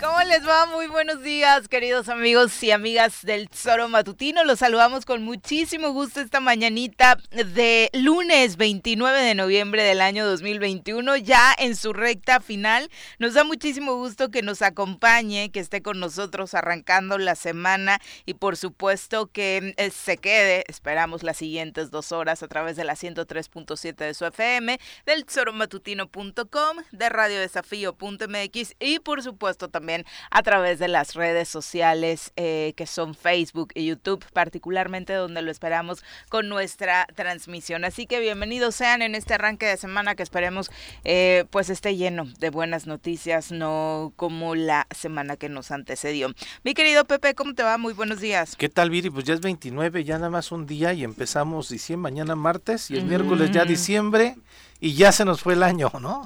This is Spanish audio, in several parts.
¿Cómo les va? Muy buenos días, queridos amigos y amigas del Tesoro Matutino. Los saludamos con muchísimo gusto esta mañanita de lunes 29 de noviembre del año 2021, ya en su recta final. Nos da muchísimo gusto que nos acompañe, que esté con nosotros arrancando la semana y por supuesto que eh, se quede, esperamos las siguientes dos horas a través de la 103.7 de su FM, del tesoromatutino.com, de radiodesafío.mx y por supuesto también a través de las redes sociales eh, que son Facebook y YouTube, particularmente donde lo esperamos con nuestra transmisión. Así que bienvenidos sean en este arranque de semana que esperemos eh, pues esté lleno de buenas noticias, no como la semana que nos antecedió. Mi querido Pepe, ¿cómo te va? Muy buenos días. ¿Qué tal, Viri? Pues ya es 29, ya nada más un día y empezamos diciembre, mañana martes y el miércoles ya diciembre y ya se nos fue el año, ¿no?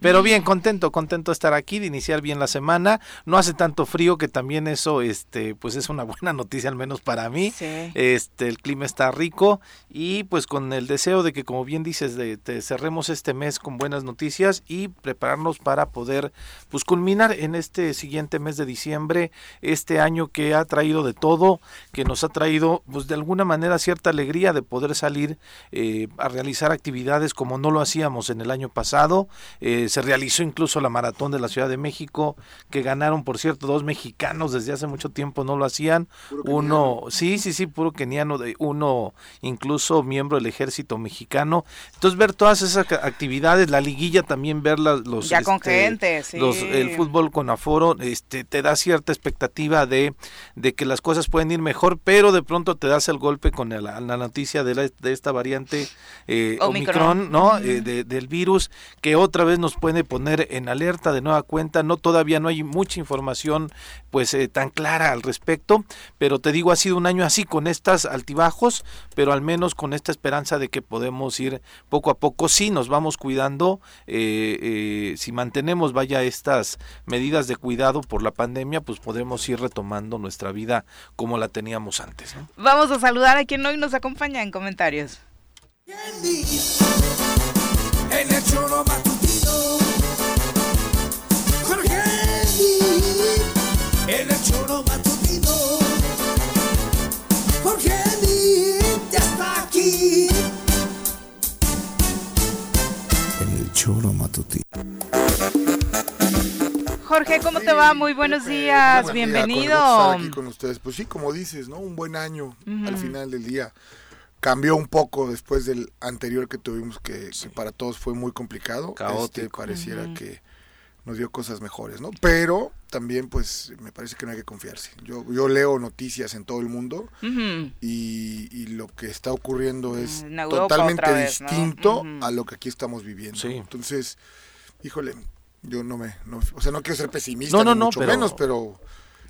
Pero bien, contento, contento de estar aquí, de iniciar bien la semana. No hace tanto frío que también eso, este, pues es una buena noticia al menos para mí. Este, el clima está rico y pues con el deseo de que, como bien dices, de, cerremos este mes con buenas noticias y prepararnos para poder, pues culminar en este siguiente mes de diciembre este año que ha traído de todo, que nos ha traído, pues de alguna manera cierta alegría de poder salir eh, a realizar actividades como no lo hacíamos en el año pasado. Eh, se realizó incluso la maratón de la Ciudad de México, que ganaron, por cierto, dos mexicanos desde hace mucho tiempo no lo hacían. uno, sí, sí, sí, puro keniano, de uno incluso miembro del ejército mexicano. Entonces ver todas esas actividades, la liguilla también ver los ya con este, los, el fútbol con aforo, este, te da cierta expectativa de, de que las cosas pueden ir mejor, pero de pronto te das el golpe con la, noticia de, de esta variante eh, Omicron, ¿no? Eh, del virus que otra vez nos puede poner en alerta de nueva cuenta. No todavía no hay mucha información pues eh, tan clara al respecto, pero te digo ha sido un año así con estas altibajos, pero al menos con esta esperanza de que podemos ir poco a poco. Si nos vamos cuidando, eh, si mantenemos vaya estas medidas de cuidado por la pandemia, pues podemos ir retomando nuestra vida como la teníamos antes. Vamos a saludar a quien hoy nos acompaña en comentarios en el choro matutino. Jorge en el choro matutino. Jorge ya está aquí. En el choro matutino. Jorge, ¿cómo te va? Muy buenos días, bienvenido. aquí con ustedes. Pues sí, como dices, ¿no? Un buen año al final del día cambió un poco después del anterior que tuvimos que, para todos fue muy complicado. Este, pareciera que nos dio cosas mejores, ¿no? Pero también pues me parece que no hay que confiarse. Yo, yo leo noticias en todo el mundo y, lo que está ocurriendo es totalmente distinto a lo que aquí estamos viviendo. Entonces, híjole, yo no me, o sea, no quiero ser pesimista, no, no, no, mucho menos, pero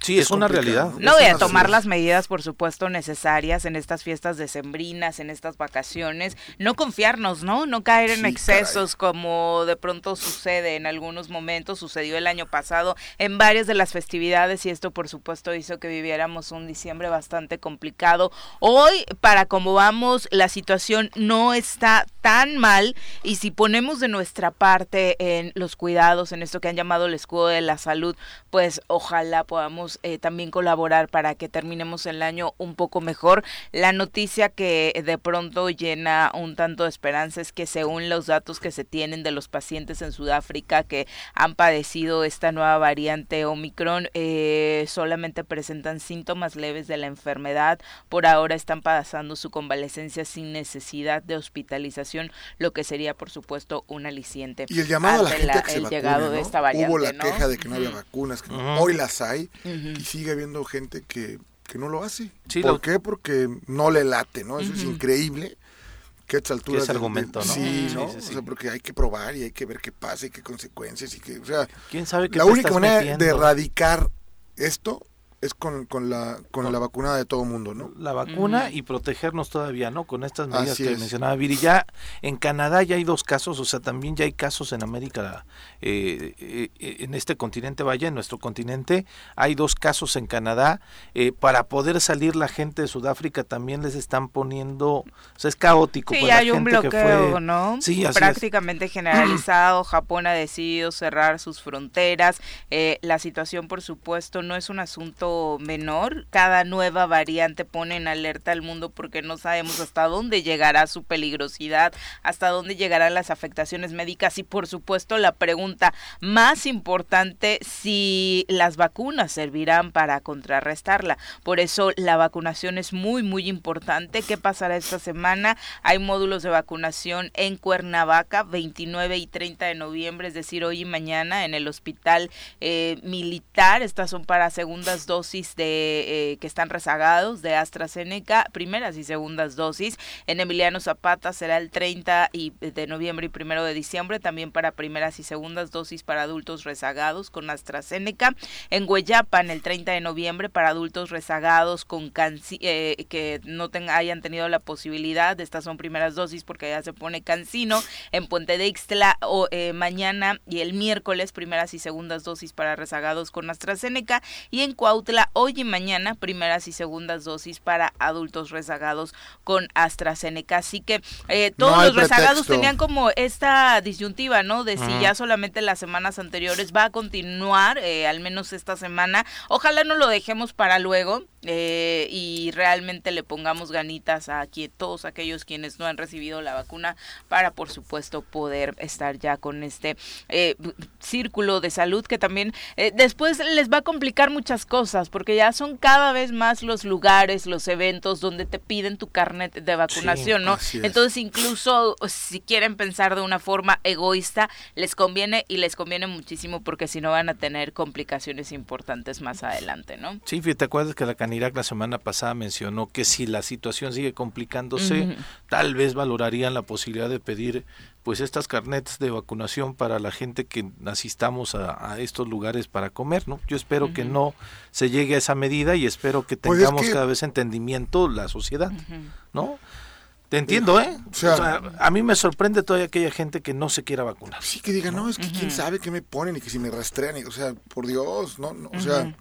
Sí, es, una realidad. No voy a tomar las medidas, por supuesto, necesarias en estas fiestas decembrinas, en estas vacaciones. No confiarnos, ¿no? No caer en excesos como de pronto sucede en algunos momentos. Sucedió el año pasado en varias de las festividades y esto, por supuesto, hizo que viviéramos un diciembre bastante complicado. Hoy, para como vamos, la situación no está tan mal y si ponemos de nuestra parte en los cuidados, en esto que han llamado el escudo de la salud, pues ojalá podamos eh, también colaborar para que terminemos el año un poco mejor. La noticia que de pronto llena un tanto de esperanza es que según los datos que se tienen de los pacientes en Sudáfrica que han padecido esta nueva variante Omicron, eh, solamente presentan síntomas leves de la enfermedad. Por ahora están pasando su convalecencia sin necesidad de hospitalización, lo que sería, por supuesto, un aliciente. Y el llamado a la gente que el llegado de esta variante. Hubo la queja de que no había vacunas, que hoy las hay y sigue habiendo gente que, no lo hace. ¿Por qué? Porque no le late, ¿no? Eso es increíble. Que a estas alturas. Ese argumento, ¿no? Sí, ¿no? O sea, porque hay que probar y hay que ver qué pasa y qué consecuencias y que, o sea, ¿Quién sabe qué la única manera de erradicar esto es con, con la con, la vacuna de todo mundo, ¿no? La vacuna y protegernos todavía, ¿no? Con estas medidas que mencionaba Viri. Ya en Canadá ya hay dos casos, o sea, también ya hay casos en América, eh, eh, en este continente, vaya, en nuestro continente, hay dos casos en Canadá. Eh, para poder salir la gente de Sudáfrica también les están poniendo, o sea, es caótico. Sí, pues, hay un bloqueo, ¿no? Sí, Prácticamente generalizado. Japón ha decidido cerrar sus fronteras. la situación, por supuesto, no es un asunto menor. Cada nueva variante pone en alerta al mundo porque no sabemos hasta dónde llegará su peligrosidad, hasta dónde llegarán las afectaciones médicas y por supuesto la pregunta más importante si las vacunas servirán para contrarrestarla. Por eso la vacunación es muy muy importante. ¿Qué pasará esta semana? Hay módulos de vacunación en Cuernavaca 29 y 30 de noviembre, es decir, hoy y mañana en el hospital eh, militar. Estas son para segundas dosis de eh, que están rezagados de AstraZeneca, primeras y segundas dosis. En Emiliano Zapata será el 30 y, de noviembre y primero de diciembre, también para primeras y segundas dosis para adultos rezagados con AstraZeneca. En Hueyapan el 30 de noviembre para adultos rezagados con eh, que no hayan tenido la posibilidad, estas son primeras dosis porque ya se pone cancino. En Puente de Ixtla eh, mañana y el miércoles primeras y segundas dosis para rezagados con AstraZeneca y en Cuautla hoy y mañana primeras y segundas dosis para adultos rezagados con AstraZeneca. Así que eh, todos los rezagados tenían como esta disyuntiva, ¿no? De si ya solamente las semanas anteriores va a continuar, eh, al menos esta semana. Ojalá no lo dejemos para luego eh, y realmente le pongamos ganitas a todos aquellos quienes no han recibido la vacuna para, por supuesto, poder estar ya con este círculo de salud que también después les va a complicar muchas cosas porque ya son cada vez más los lugares, los eventos donde te piden tu carnet de vacunación, ¿no? Entonces, incluso si quieren pensar de una forma egoísta, les conviene y les conviene muchísimo porque si no van a tener complicaciones importantes más adelante, ¿no? Sí, te acuerdas que la Canirac la semana pasada mencionó que si la situación sigue complicándose, tal vez valorarían la posibilidad de pedir pues estas carnetes de vacunación para la gente que asistamos a, estos lugares para comer, ¿no? Yo espero que no se llegue a esa medida y espero que pues tengamos cada vez entendimiento la sociedad, ¿no? Te entiendo, ¿eh? O sea, a mí me sorprende todavía aquella gente que no se quiera vacunar. Sí, que diga, no, es que quién sabe qué me ponen y que si me rastrean, y, o sea, por Dios, no, no o sea,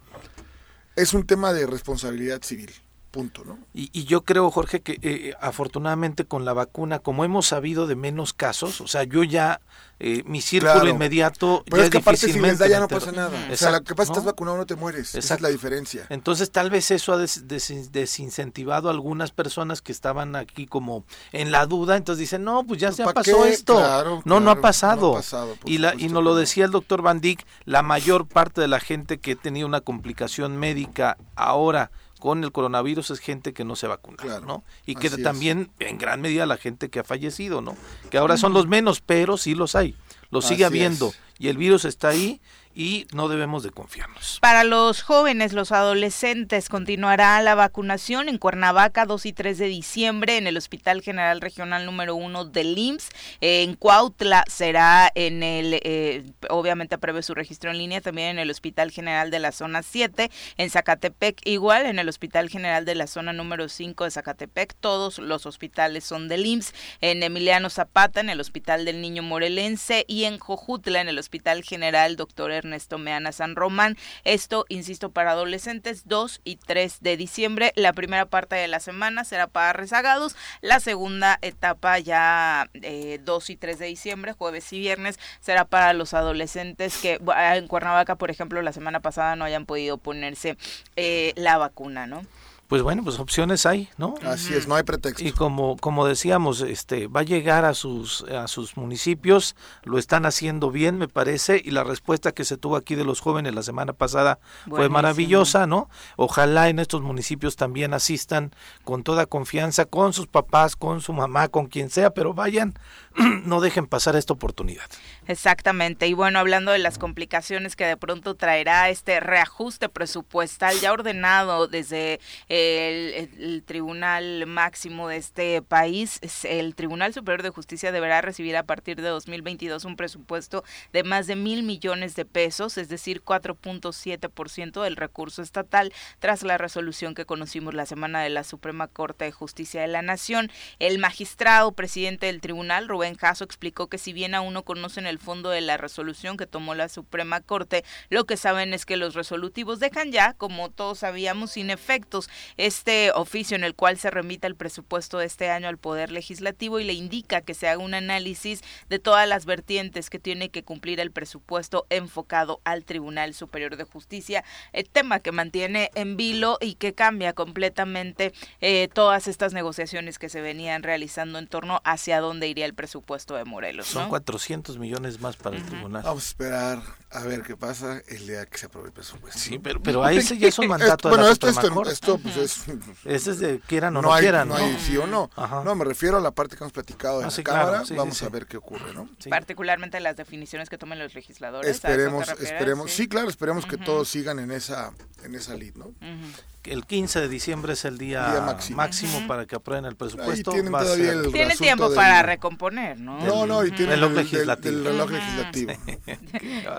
es un tema de responsabilidad civil. Punto, ¿no? Y, y yo creo, Jorge, que eh, afortunadamente con la vacuna, como hemos sabido de menos casos, o sea, yo ya, eh, mi círculo inmediato. Pero es que aparte si les da ya no pasa nada. o sea, lo que pasa es que estás vacunado no te mueres. Esa es la diferencia. Entonces, tal vez eso ha desincentivado a algunas personas que estaban aquí como en la duda. Entonces dicen, no, pues ya se pasó esto. no, no ha pasado. y, la, y nos lo decía el doctor Van Dijk, la mayor parte de la gente que tenía una complicación médica ahora con el coronavirus es gente que no se vacuna, ¿no? Y que también en gran medida la gente que ha fallecido, ¿no? Que ahora son los menos, pero sí los hay. Los sigue habiendo y el virus está ahí y no debemos de confiarnos. Para los jóvenes, los adolescentes, continuará la vacunación en Cuernavaca 2 y 3 de diciembre en el Hospital General Regional número 1 del IMSS. en Cuautla será en el, eh, obviamente prevé su registro en línea, también en el Hospital General de la Zona 7, en Zacatepec igual, en el Hospital General de la Zona número 5 de Zacatepec, todos los hospitales son del IMSS, en Emiliano Zapata, en el Hospital del Niño Morelense y en Jojutla, en el Hospital General Doctor Ernesto Meana San Román. Esto, insisto, para adolescentes 2 y 3 de diciembre. La primera parte de la semana será para rezagados. La segunda etapa ya eh, 2 y 3 de diciembre, jueves y viernes, será para los adolescentes que en Cuernavaca, por ejemplo, la semana pasada no hayan podido ponerse eh, la vacuna, ¿no? Pues bueno, pues opciones hay, ¿no? Así es, no hay pretexto. Y como como decíamos, este va a llegar a sus a sus municipios, lo están haciendo bien, me parece, y la respuesta que se tuvo aquí de los jóvenes la semana pasada fue maravillosa, ¿no? Ojalá en estos municipios también asistan con toda confianza con sus papás, con su mamá, con quien sea, pero vayan, no dejen pasar esta oportunidad. Exactamente. Y bueno, hablando de las complicaciones que de pronto traerá este reajuste presupuestal ya ordenado desde eh, el, Tribunal Máximo de este país, el Tribunal Superior de Justicia deberá recibir a partir de 2022 un presupuesto de más de mil millones de pesos, es decir, 4.7% del recurso estatal, tras la resolución que conocimos la semana de la Suprema Corte de Justicia de la Nación. El magistrado presidente del tribunal, Rubén Jasso, explicó que si bien aún no conocen el fondo de la resolución que tomó la Suprema Corte, lo que saben es que los resolutivos dejan ya, como todos sabíamos, sin efectos este oficio en el cual se remita el presupuesto de este año al Poder Legislativo y le indica que se haga un análisis de todas las vertientes que tiene que cumplir el presupuesto enfocado al Tribunal Superior de Justicia, el tema que mantiene en vilo y que cambia completamente eh, todas estas negociaciones que se venían realizando en torno hacia dónde iría el presupuesto de Morelos. Son 400 millones más para el tribunal. Vamos a esperar a ver qué pasa el día que se apruebe el presupuesto. Sí, pero, pero ahí ya es un mandato bueno, de la esto, esto, esto, pues es... Ese es de quieran o no, quieran. No, hay sí o no. No, me refiero a la parte que hemos platicado de ah, la Cámara. Vamos a ver qué ocurre, ¿no? Particularmente las definiciones que tomen los legisladores. Esperemos, esperemos, sí, claro, esperemos que todos sigan en esa, en esa lid, ¿no? el 15 de diciembre es el día, máximo, para que aprueben el presupuesto. Tienen, tiene tiempo para recomponer, ¿no? No, no, y tiene el reloj legislativo. El, reloj legislativo.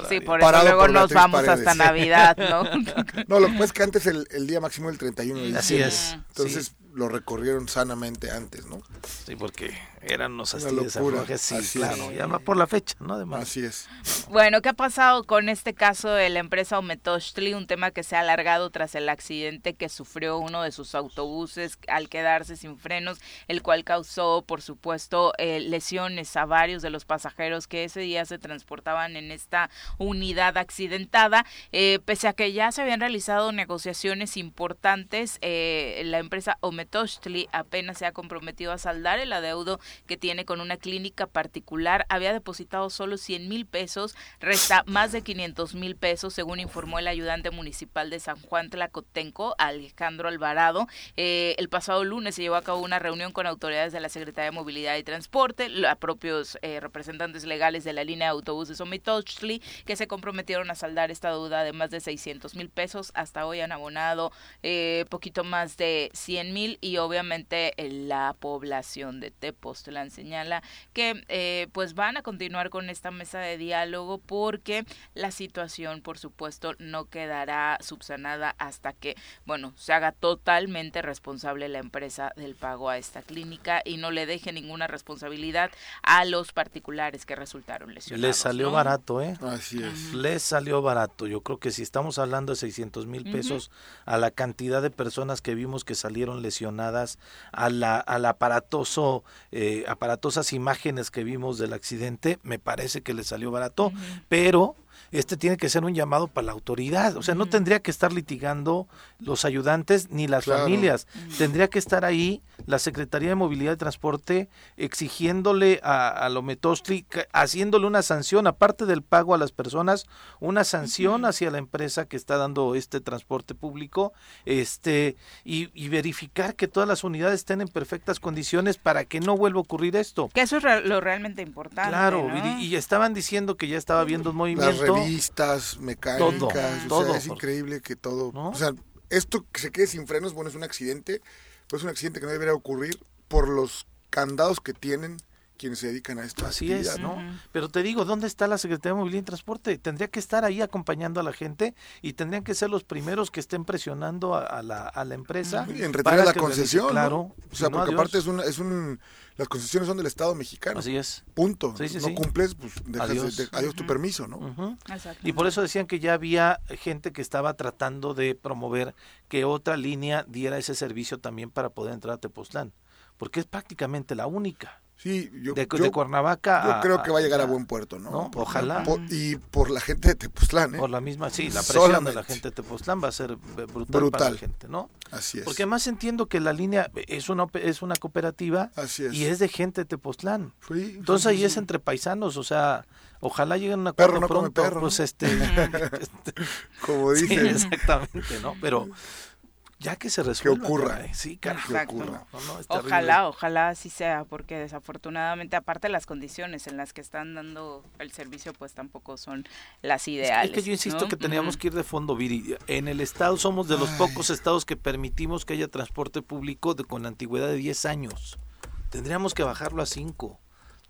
Sí, por eso luego nos vamos hasta Navidad, ¿no? no, lo que pasa es que antes el, el día máximo el 31 de diciembre. Así es. Entonces lo recorrieron sanamente antes, ¿no? Sí, porque eran unos astillas sí, Así claro, y además por la fecha, ¿no? Además. Así es. Bueno, ¿qué ha pasado con este caso de la empresa Ometochtli? Un tema que se ha alargado tras el accidente que sufrió uno de sus autobuses al quedarse sin frenos, el cual causó, por supuesto, eh, lesiones a varios de los pasajeros que ese día se transportaban en esta unidad accidentada. Eh, pese a que ya se habían realizado negociaciones importantes, eh, la empresa Ometochtli Metochtli apenas se ha comprometido a saldar el adeudo que tiene con una clínica particular. Había depositado solo 100 mil pesos, resta más de 500 mil pesos, según informó el ayudante municipal de San Juan Tlacotenco, Alejandro Alvarado. Eh, el pasado lunes se llevó a cabo una reunión con autoridades de la Secretaría de Movilidad y Transporte, los propios eh, representantes legales de la línea de autobuses Omitochtli, que se comprometieron a saldar esta deuda de más de 600 mil pesos. Hasta hoy han abonado eh, poquito más de 100 mil y obviamente la población de Tepoztlán señala que eh, pues van a continuar con esta mesa de diálogo porque la situación por supuesto no quedará subsanada hasta que bueno se haga totalmente responsable la empresa del pago a esta clínica y no le deje ninguna responsabilidad a los particulares que resultaron lesionados. Les salió barato, ¿eh? Así es. Les salió barato. Yo creo que si estamos hablando de 600 mil pesos a la cantidad de personas que vimos que salieron lesionadas a la, al aparatoso, eh, aparatosas imágenes que vimos del accidente, me parece que le salió barato, pero este tiene que ser un llamado para la autoridad. O sea, no tendría que estar litigando los ayudantes ni las familias. Tendría que estar ahí la Secretaría de Movilidad y Transporte exigiéndole a, a Lometostri, haciéndole una sanción, aparte del pago a las personas, una sanción hacia la empresa que está dando este transporte público, este, y, verificar que todas las unidades estén en perfectas condiciones para que no vuelva a ocurrir esto. Que eso es lo realmente importante. Claro, y, estaban diciendo que ya estaba habiendo un movimiento revistas mecánicas, todo, o sea, es increíble que todo, o sea, esto que se quede sin frenos, bueno, es un accidente, pero es un accidente que no debería ocurrir por los candados que tienen quienes se dedican a esto. Así es, ¿no? Pero te digo, ¿dónde está la Secretaría de Movilidad y Transporte? Tendría que estar ahí acompañando a la gente y tendrían que ser los primeros que estén presionando a, la, a la, empresa. Y en retirar la concesión. Claro. O sea, porque aparte es un, es un. Las concesiones son del Estado mexicano. Así es. Punto. no cumples, pues dejas adiós, tu permiso, ¿no? Y por eso decían que ya había gente que estaba tratando de promover que otra línea diera ese servicio también para poder entrar a Tepoztlán. Porque es prácticamente la única. Sí, yo, de, Cuernavaca yo creo que va a llegar a, buen puerto, ¿no? Ojalá. y por la gente de Tepoztlán, ¿eh? Por la misma, sí, la presión de la gente de Tepoztlán va a ser brutal, para la gente, ¿no? Así es. Porque además entiendo que la línea es una es una cooperativa y es de gente de Tepoztlán. Entonces ahí es entre paisanos, o sea, ojalá lleguen a un acuerdo perro pronto, pues este, como dicen. exactamente, ¿no? Pero ya que se resuelva. Que ocurra. Sí, que ocurra. ojalá, ojalá así sea, porque desafortunadamente, aparte las condiciones en las que están dando el servicio, pues tampoco son las ideales. Es que yo insisto que teníamos que ir de fondo, Viri. En el estado somos de los pocos estados que permitimos que haya transporte público de, con antigüedad de 10 años. Tendríamos que bajarlo a 5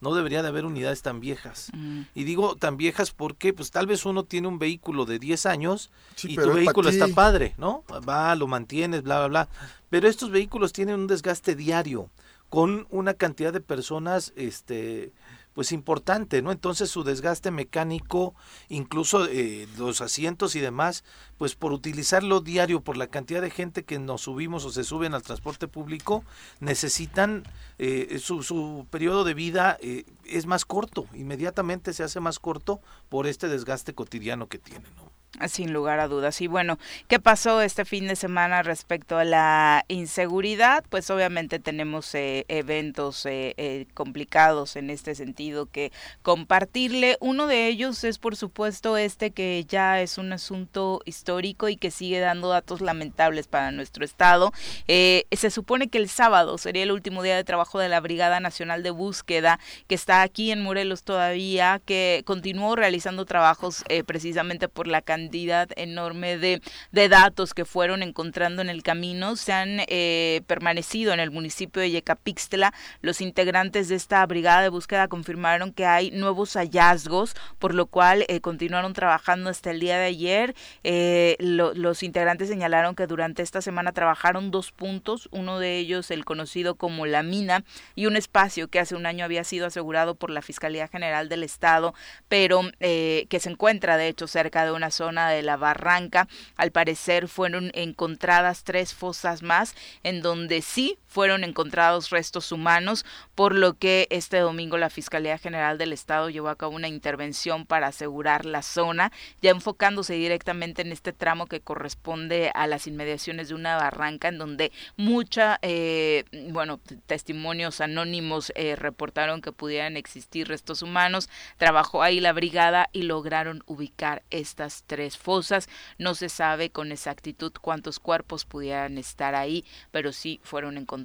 no debería de haber unidades tan viejas. Mm. Y digo tan viejas porque pues tal vez uno tiene un vehículo de 10 años y tu vehículo está padre, ¿no? Va, lo mantienes, bla, bla, bla. Pero estos vehículos tienen un desgaste diario con una cantidad de personas este pues importante, ¿no? Entonces su desgaste mecánico, incluso eh, los asientos y demás, pues por utilizarlo diario, por la cantidad de gente que nos subimos o se suben al transporte público, necesitan, eh, su, su, periodo de vida eh, es más corto, inmediatamente se hace más corto por este desgaste cotidiano que tiene, ¿no? Sin lugar a dudas. Y bueno, ¿qué pasó este fin de semana respecto a la inseguridad? Pues obviamente tenemos eh, eventos eh, eh, complicados en este sentido que compartirle. Uno de ellos es por supuesto este que ya es un asunto histórico y que sigue dando datos lamentables para nuestro estado. se supone que el sábado sería el último día de trabajo de la Brigada Nacional de Búsqueda que está aquí en Morelos todavía, que continuó realizando trabajos precisamente por la cantidad cantidad enorme de, de datos que fueron encontrando en el camino. Se han eh, permanecido en el municipio de Yecapixtla. Los integrantes de esta brigada de búsqueda confirmaron que hay nuevos hallazgos, por lo cual eh, continuaron trabajando hasta el día de ayer. Eh, los integrantes señalaron que durante esta semana trabajaron dos puntos, uno de ellos el conocido como La Mina y un espacio que hace un año había sido asegurado por la Fiscalía General del Estado, pero que se encuentra de hecho cerca de una zona de la barranca. Al parecer fueron encontradas tres fosas más en donde sí fueron encontrados restos humanos, por lo que este domingo la Fiscalía General del Estado llevó a cabo una intervención para asegurar la zona, ya enfocándose directamente en este tramo que corresponde a las inmediaciones de una barranca en donde mucha, eh, bueno, testimonios anónimos eh, reportaron que pudieran existir restos humanos. Trabajó ahí la brigada y lograron ubicar estas tres fosas. No se sabe con exactitud cuántos cuerpos pudieran estar ahí, pero sí fueron encontrados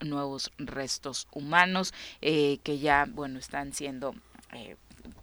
nuevos restos humanos eh, que ya, bueno, están siendo eh,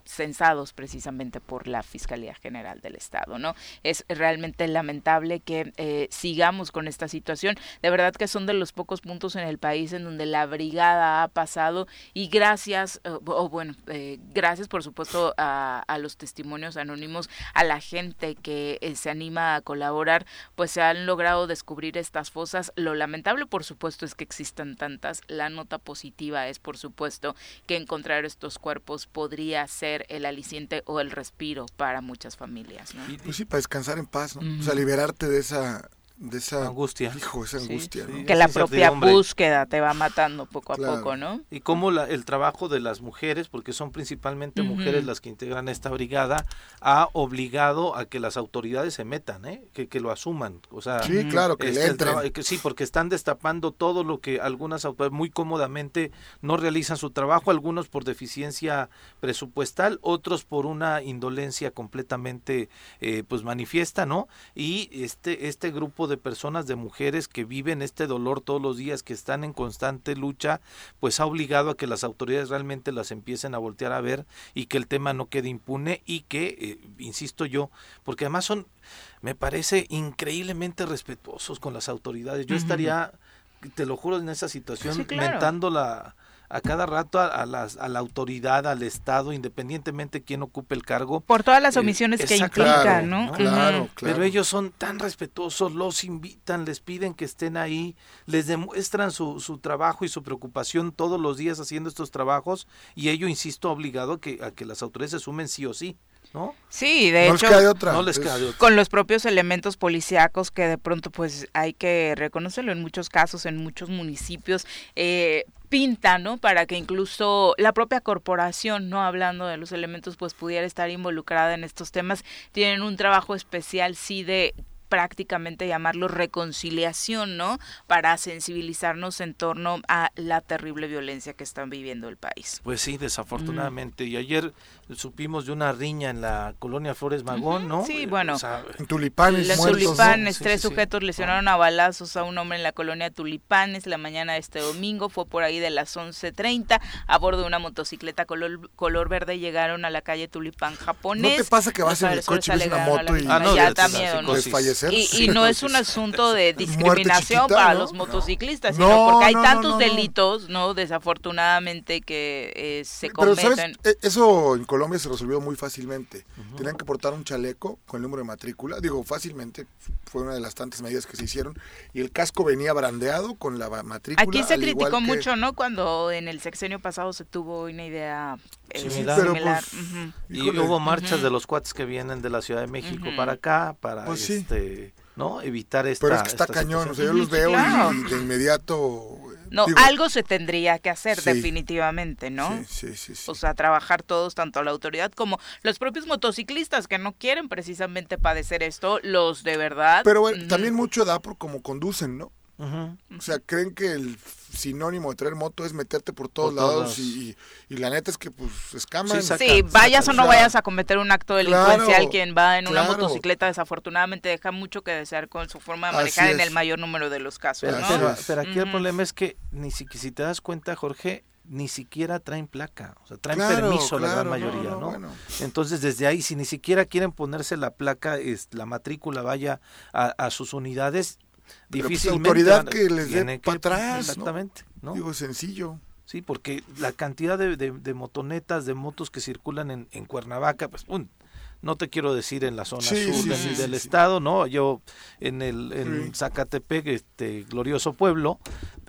censados precisamente por la Fiscalía General del Estado, ¿no? Es realmente lamentable que eh, sigamos con esta situación. De verdad que son de los pocos puntos en el país en donde la brigada ha pasado y gracias, eh, o bueno, eh, gracias por supuesto a, los testimonios anónimos, a la gente que se anima a colaborar, pues se han logrado descubrir estas fosas. Lo lamentable, por supuesto, es que existan tantas. La nota positiva es, por supuesto, que encontrar estos cuerpos podría ser el aliciente o el respiro para muchas familias. ¿no? Pues sí, para descansar en paz, ¿no? O sea, liberarte de esa de esa angustia. Hijo, esa angustia. Que la propia búsqueda te va matando poco a poco, ¿no? Y cómo la, el trabajo de las mujeres, porque son principalmente mujeres las que integran esta brigada, ha obligado a que las autoridades se metan, ¿eh? que, que lo asuman. O sea, sí, claro, que, este, que Sí, porque están destapando todo lo que algunas autoridades muy cómodamente no realizan su trabajo, algunos por deficiencia presupuestal, otros por una indolencia completamente eh, pues manifiesta, ¿no? Y este, este grupo de personas, de mujeres que viven este dolor todos los días, que están en constante lucha, pues ha obligado a que las autoridades realmente las empiecen a voltear a ver y que el tema no quede impune y que, eh, insisto yo, porque además son, me parece increíblemente respetuosos con las autoridades. Yo estaría, te lo juro, en esa situación, mentando la a cada rato a, las, a la autoridad, al Estado, independientemente quién ocupe el cargo. Por todas las eh, omisiones que implican, ¿no? Claro, claro. Pero ellos son tan respetuosos, los invitan, les piden que estén ahí, les demuestran su, su trabajo y su preocupación todos los días haciendo estos trabajos y ello, insisto, obligado a que, a que las autoridades se sumen sí o sí. ¿No? Sí, de hecho, no les queda otra. con los propios elementos policíacos que de pronto pues hay que reconocerlo en muchos casos, en muchos municipios, eh, pinta, ¿no? Para que incluso la propia corporación, no hablando de los elementos, pues pudiera estar involucrada en estos temas. Tienen un trabajo especial, sí, de prácticamente llamarlo reconciliación, ¿no? Para sensibilizarnos en torno a la terrible violencia que están viviendo el país. Pues sí, desafortunadamente. Y ayer supimos de una riña en la colonia Flores Magón, ¿no? Sí, bueno. en Tulipanes. Los Tulipanes, tres sujetos lesionaron a balazos a un hombre en la colonia Tulipanes la mañana de este domingo. Fue por ahí de las 11.30 a bordo de una motocicleta color, color verde llegaron a la calle Tulipán japonés. ¿No te pasa que vas en el coche y ves una moto y... Ah, no, ya da miedo, ¿no? fallecer? Y, y no es un asunto de discriminación para los motociclistas, sino porque hay tantos delitos, ¿no? Desafortunadamente que eh, se cometen. Pero, ¿sabes? E, eso en Colombia se resolvió muy fácilmente. Tenían que portar un chaleco con el número de matrícula. Digo, fácilmente, fue una de las tantas medidas que se hicieron. Y el casco venía brandeado con la matrícula. Aquí se criticó mucho, ¿no? Cuando en el sexenio pasado se tuvo una idea eh, similar. Pues, y hubo marchas de los cuates que vienen de la Ciudad de México para acá, para pues este, ¿no? evitar esta Pero es que está cañón, o sea, yo los veo y, de inmediato... No, algo se tendría que hacer definitivamente, ¿no? Sí, sí, sí, O sea, trabajar todos, tanto la autoridad como los propios motociclistas que no quieren precisamente padecer esto, los de verdad. Pero bueno, también mucho da por cómo conducen, ¿no? O sea, creen que el sinónimo de traer moto es meterte por todos lados y, la neta es que pues escaman. Sí, vayas o no vayas a cometer un acto delincuencial, quien va en una motocicleta desafortunadamente deja mucho que desear con su forma de manejar en el mayor número de los casos. Pero, aquí el problema es que ni siquiera si te das cuenta, Jorge, ni siquiera traen placa, o sea, traen permiso la gran mayoría, ¿no? Entonces, desde ahí, si ni siquiera quieren ponerse la placa, es, la matrícula vaya a, a sus unidades, pues, difícilmente autoridad que les dé para atrás exactamente ¿no? digo sencillo sí porque la cantidad de, de, motonetas de motos que circulan en, en Cuernavaca pues no te quiero decir en la zona sur del estado, ¿no? Yo en el en Zacatepec, este glorioso pueblo,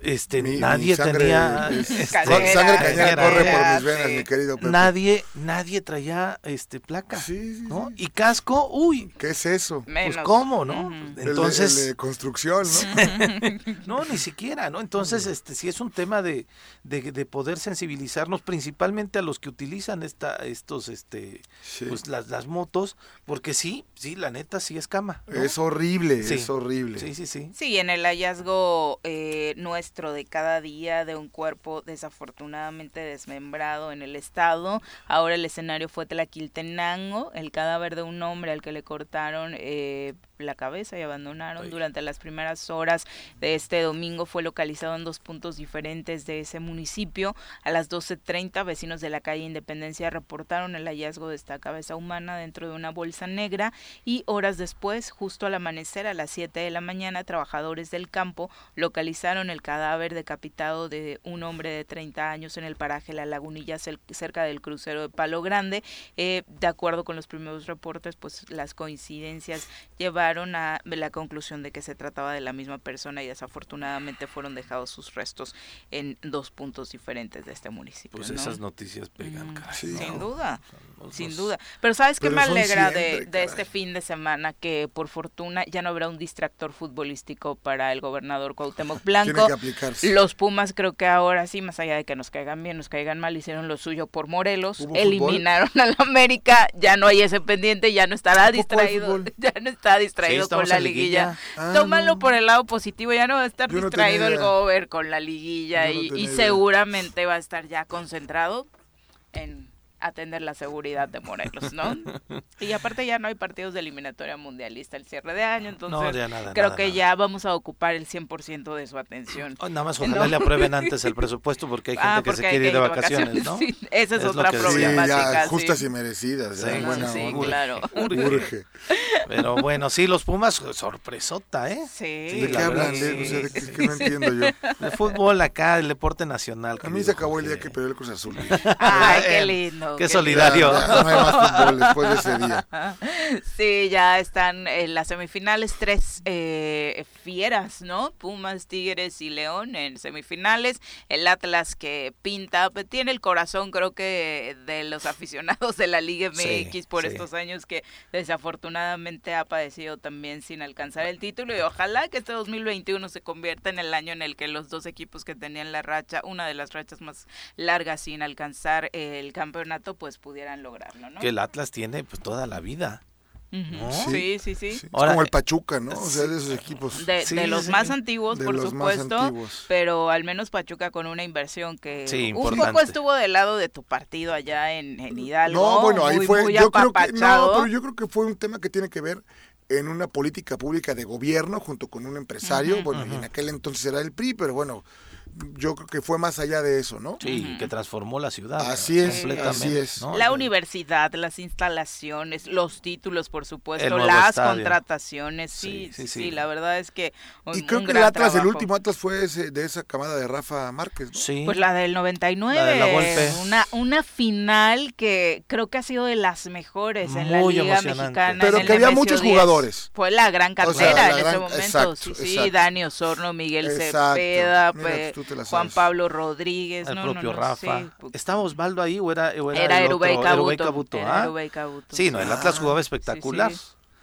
este nadie tenía este, sangre cañera corre por mis venas, mi querido Pepe. Nadie nadie traía este placa, ¿no? Y casco, uy, ¿qué es eso? Pues cómo, ¿no? Entonces el de, construcción, ¿no? no, ni siquiera, ¿no? Entonces, este sí es un tema de, de, de, poder sensibilizarnos principalmente a los que utilizan esta estos este pues las las motos, porque sí, sí, la neta sí es cama. Es horrible, es horrible. Sí, sí, sí. Sí, en el hallazgo eh, nuestro de cada día de un cuerpo desafortunadamente desmembrado en el estado, ahora el escenario fue Tlaquiltenango, el cadáver de un hombre al que le cortaron eh, la cabeza y abandonaron durante las primeras horas de este domingo fue localizado en dos puntos diferentes de ese municipio. A las 12.30 vecinos de la calle Independencia reportaron el hallazgo de esta cabeza humana dentro de una bolsa negra y horas después, justo al amanecer a las 7 de la mañana, trabajadores del campo localizaron el cadáver decapitado de un hombre de 30 años en el paraje La Lagunilla cerca del crucero de Palo Grande. Eh, de acuerdo con los primeros reportes, pues las coincidencias llevaron a la conclusión de que se trataba de la misma persona y desafortunadamente fueron dejados sus restos en dos puntos diferentes de este municipio. Pues esas noticias pegan, Sin duda, sin duda. Pero ¿sabes qué me alegra de, este fin de semana? Que por fortuna ya no habrá un distractor futbolístico para el gobernador Cuauhtémoc Blanco. Los Pumas creo que ahora sí, más allá de que nos caigan bien, nos caigan mal, hicieron lo suyo por Morelos, eliminaron al América, ya no hay ese pendiente, ya no estará distraído, ya no está distraído con la liguilla. Ah, Tómalo por el lado positivo, ya no va a estar distraído el gober con la liguilla y seguramente va a estar ya concentrado en atender la seguridad de Morelos, ¿no? y aparte ya no hay partidos de eliminatoria mundialista el cierre de año, entonces creo que ya vamos a ocupar el 100% de su atención. Oh, nada más ojalá le aprueben antes el presupuesto porque hay gente ah, que se quiere ir de vacaciones, ¿no? esa es, otra problemática. Sí, justas y merecidas. Sí, sí claro. Urge. Pero bueno, sí, los Pumas, sorpresota, ¿eh? Sí. ¿De qué hablan? ¿De, qué, no entiendo yo? El fútbol acá, el deporte nacional. A mí se acabó el día que perdió el Cruz Azul. Ay, qué lindo. Qué, solidario. no hay más fútbol después de ese día. Sí, ya están en las semifinales tres eh, fieras, ¿no? Pumas, Tigres y León en semifinales. El Atlas que pinta, pues, tiene el corazón creo que de los aficionados de la Liga MX por estos años que desafortunadamente ha padecido también sin alcanzar el título y ojalá que este 2021 se convierta en el año en el que los dos equipos que tenían la racha, una de las rachas más largas sin alcanzar el campeonato, pues pudieran lograrlo, ¿no? Que el Atlas tiene pues toda la vida. sí, sí, sí. como el Pachuca, ¿no? O sea, de esos equipos. De, los más antiguos, por supuesto, pero al menos Pachuca con una inversión que un poco estuvo del lado de tu partido allá en, Hidalgo. No, bueno, ahí fue, yo creo que, no, pero yo creo que fue un tema que tiene que ver en una política pública de gobierno junto con un empresario, bueno, y en aquel entonces era el PRI, pero bueno, yo creo que fue más allá de eso, ¿no? Sí, que transformó la ciudad. Así es, así es. La universidad, las instalaciones, los títulos, por supuesto, las contrataciones, sí sí, sí la verdad es que Y creo que el Atlas, el último Atlas fue ese, de esa camada de Rafa Márquez, ¿no? Sí. Pues la del 99, una una final que creo que ha sido de las mejores en la Liga Mexicana. Pero que había muchos jugadores. Fue la gran cartera en ese momento, sí, sí, Dani Osorno, Miguel Cepeda, pues, Juan Pablo Rodríguez, el propio Rafa. ¿Estaba Osvaldo ahí o era, o era, era el otro? Cabuto. ¿ah? Sí, no, el Atlas jugaba espectacular.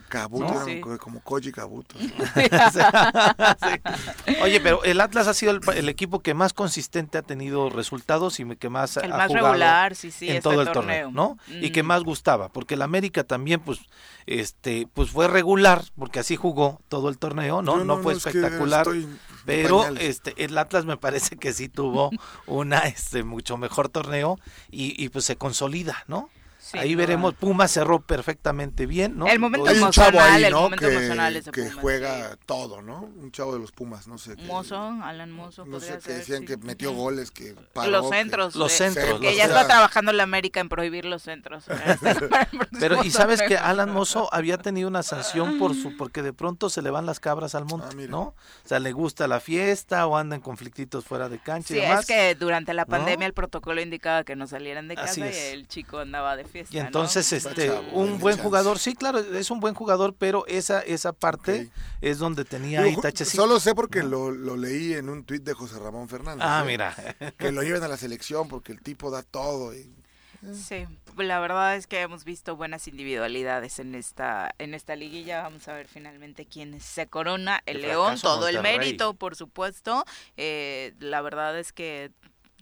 Cabuto, como Koji Cabuto. Oye, pero el Atlas ha sido el, equipo que más consistente ha tenido resultados y que más el ha más jugado regular, sí, sí, en este todo el torneo, ¿no? Y que más gustaba, porque el América también, pues, este, pues fue regular, porque así jugó todo el torneo, ¿no? No, fue espectacular. Pero este el Atlas me parece que sí tuvo una este mucho mejor torneo y, y pues se consolida, ¿no? Ahí veremos, Pumas cerró perfectamente bien, ¿no? El momento emocional, el momento que, emocional es de que juega todo, ¿no? Un chavo de los Pumas, no sé. Mozo, Alan Mozo. No sé, que decían que metió goles, que paró, Los centros. los centros. Que ya está trabajando la América en prohibir los centros. Pero, y sabes que Alan Mozo había tenido una sanción por su, porque de pronto se le van las cabras al monte, ah, ¿no? O sea, le gusta la fiesta o anda en conflictitos fuera de cancha sí, y demás. es que durante la pandemia el protocolo indicaba que no salieran de casa y el chico andaba de fiesta, Y entonces, este, un buen jugador, sí, claro, es un buen jugador, pero esa esa parte es donde tenía ahí Solo sé porque lo, lo, leí en un tuit de José Ramón Fernández. Ah, ¿eh? mira. Que lo lleven a la selección porque el tipo da todo. Y, Sí, la verdad es que hemos visto buenas individualidades en esta en esta liguilla. Vamos a ver finalmente quién se corona. El, León, todo el mérito, por supuesto. Eh, la verdad es que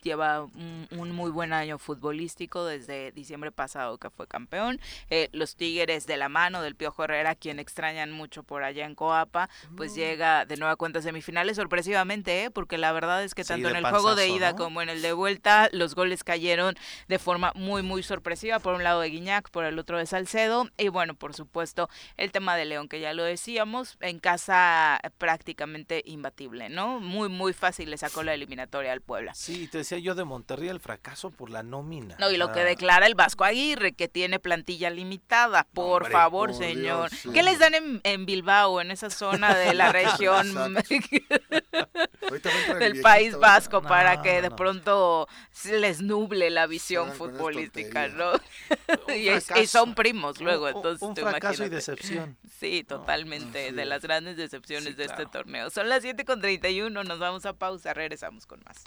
lleva un, muy buen año futbolístico desde diciembre pasado que fue campeón. Eh, los Tigres de la mano del Piojo Herrera, quien extrañan mucho por allá en Coapa, pues llega de nueva cuenta a semifinales sorpresivamente, ¿eh? porque la verdad es que tanto en el juego de ida como en el de vuelta los goles cayeron de forma muy muy sorpresiva, por un lado de Guiñac, por el otro de Salcedo y bueno, por supuesto, el tema de León que ya lo decíamos, en casa prácticamente imbatible, ¿no? Muy muy fácil le sacó la eliminatoria al Puebla. Sí, te decía yo de Monterrey el fracaso por la nómina. No, y lo que declara el Vasco Aguirre, que tiene plantilla limitada. Por favor, señor. ¿Qué les dan en, Bilbao, en esa zona de la región del País Vasco, para que de pronto se les nuble la visión futbolística, ¿no? y, son primos luego, entonces. Un, fracaso y decepción. Sí, totalmente, de las grandes decepciones de este torneo. Son las 7 con 31, nos vamos a pausa, regresamos con más.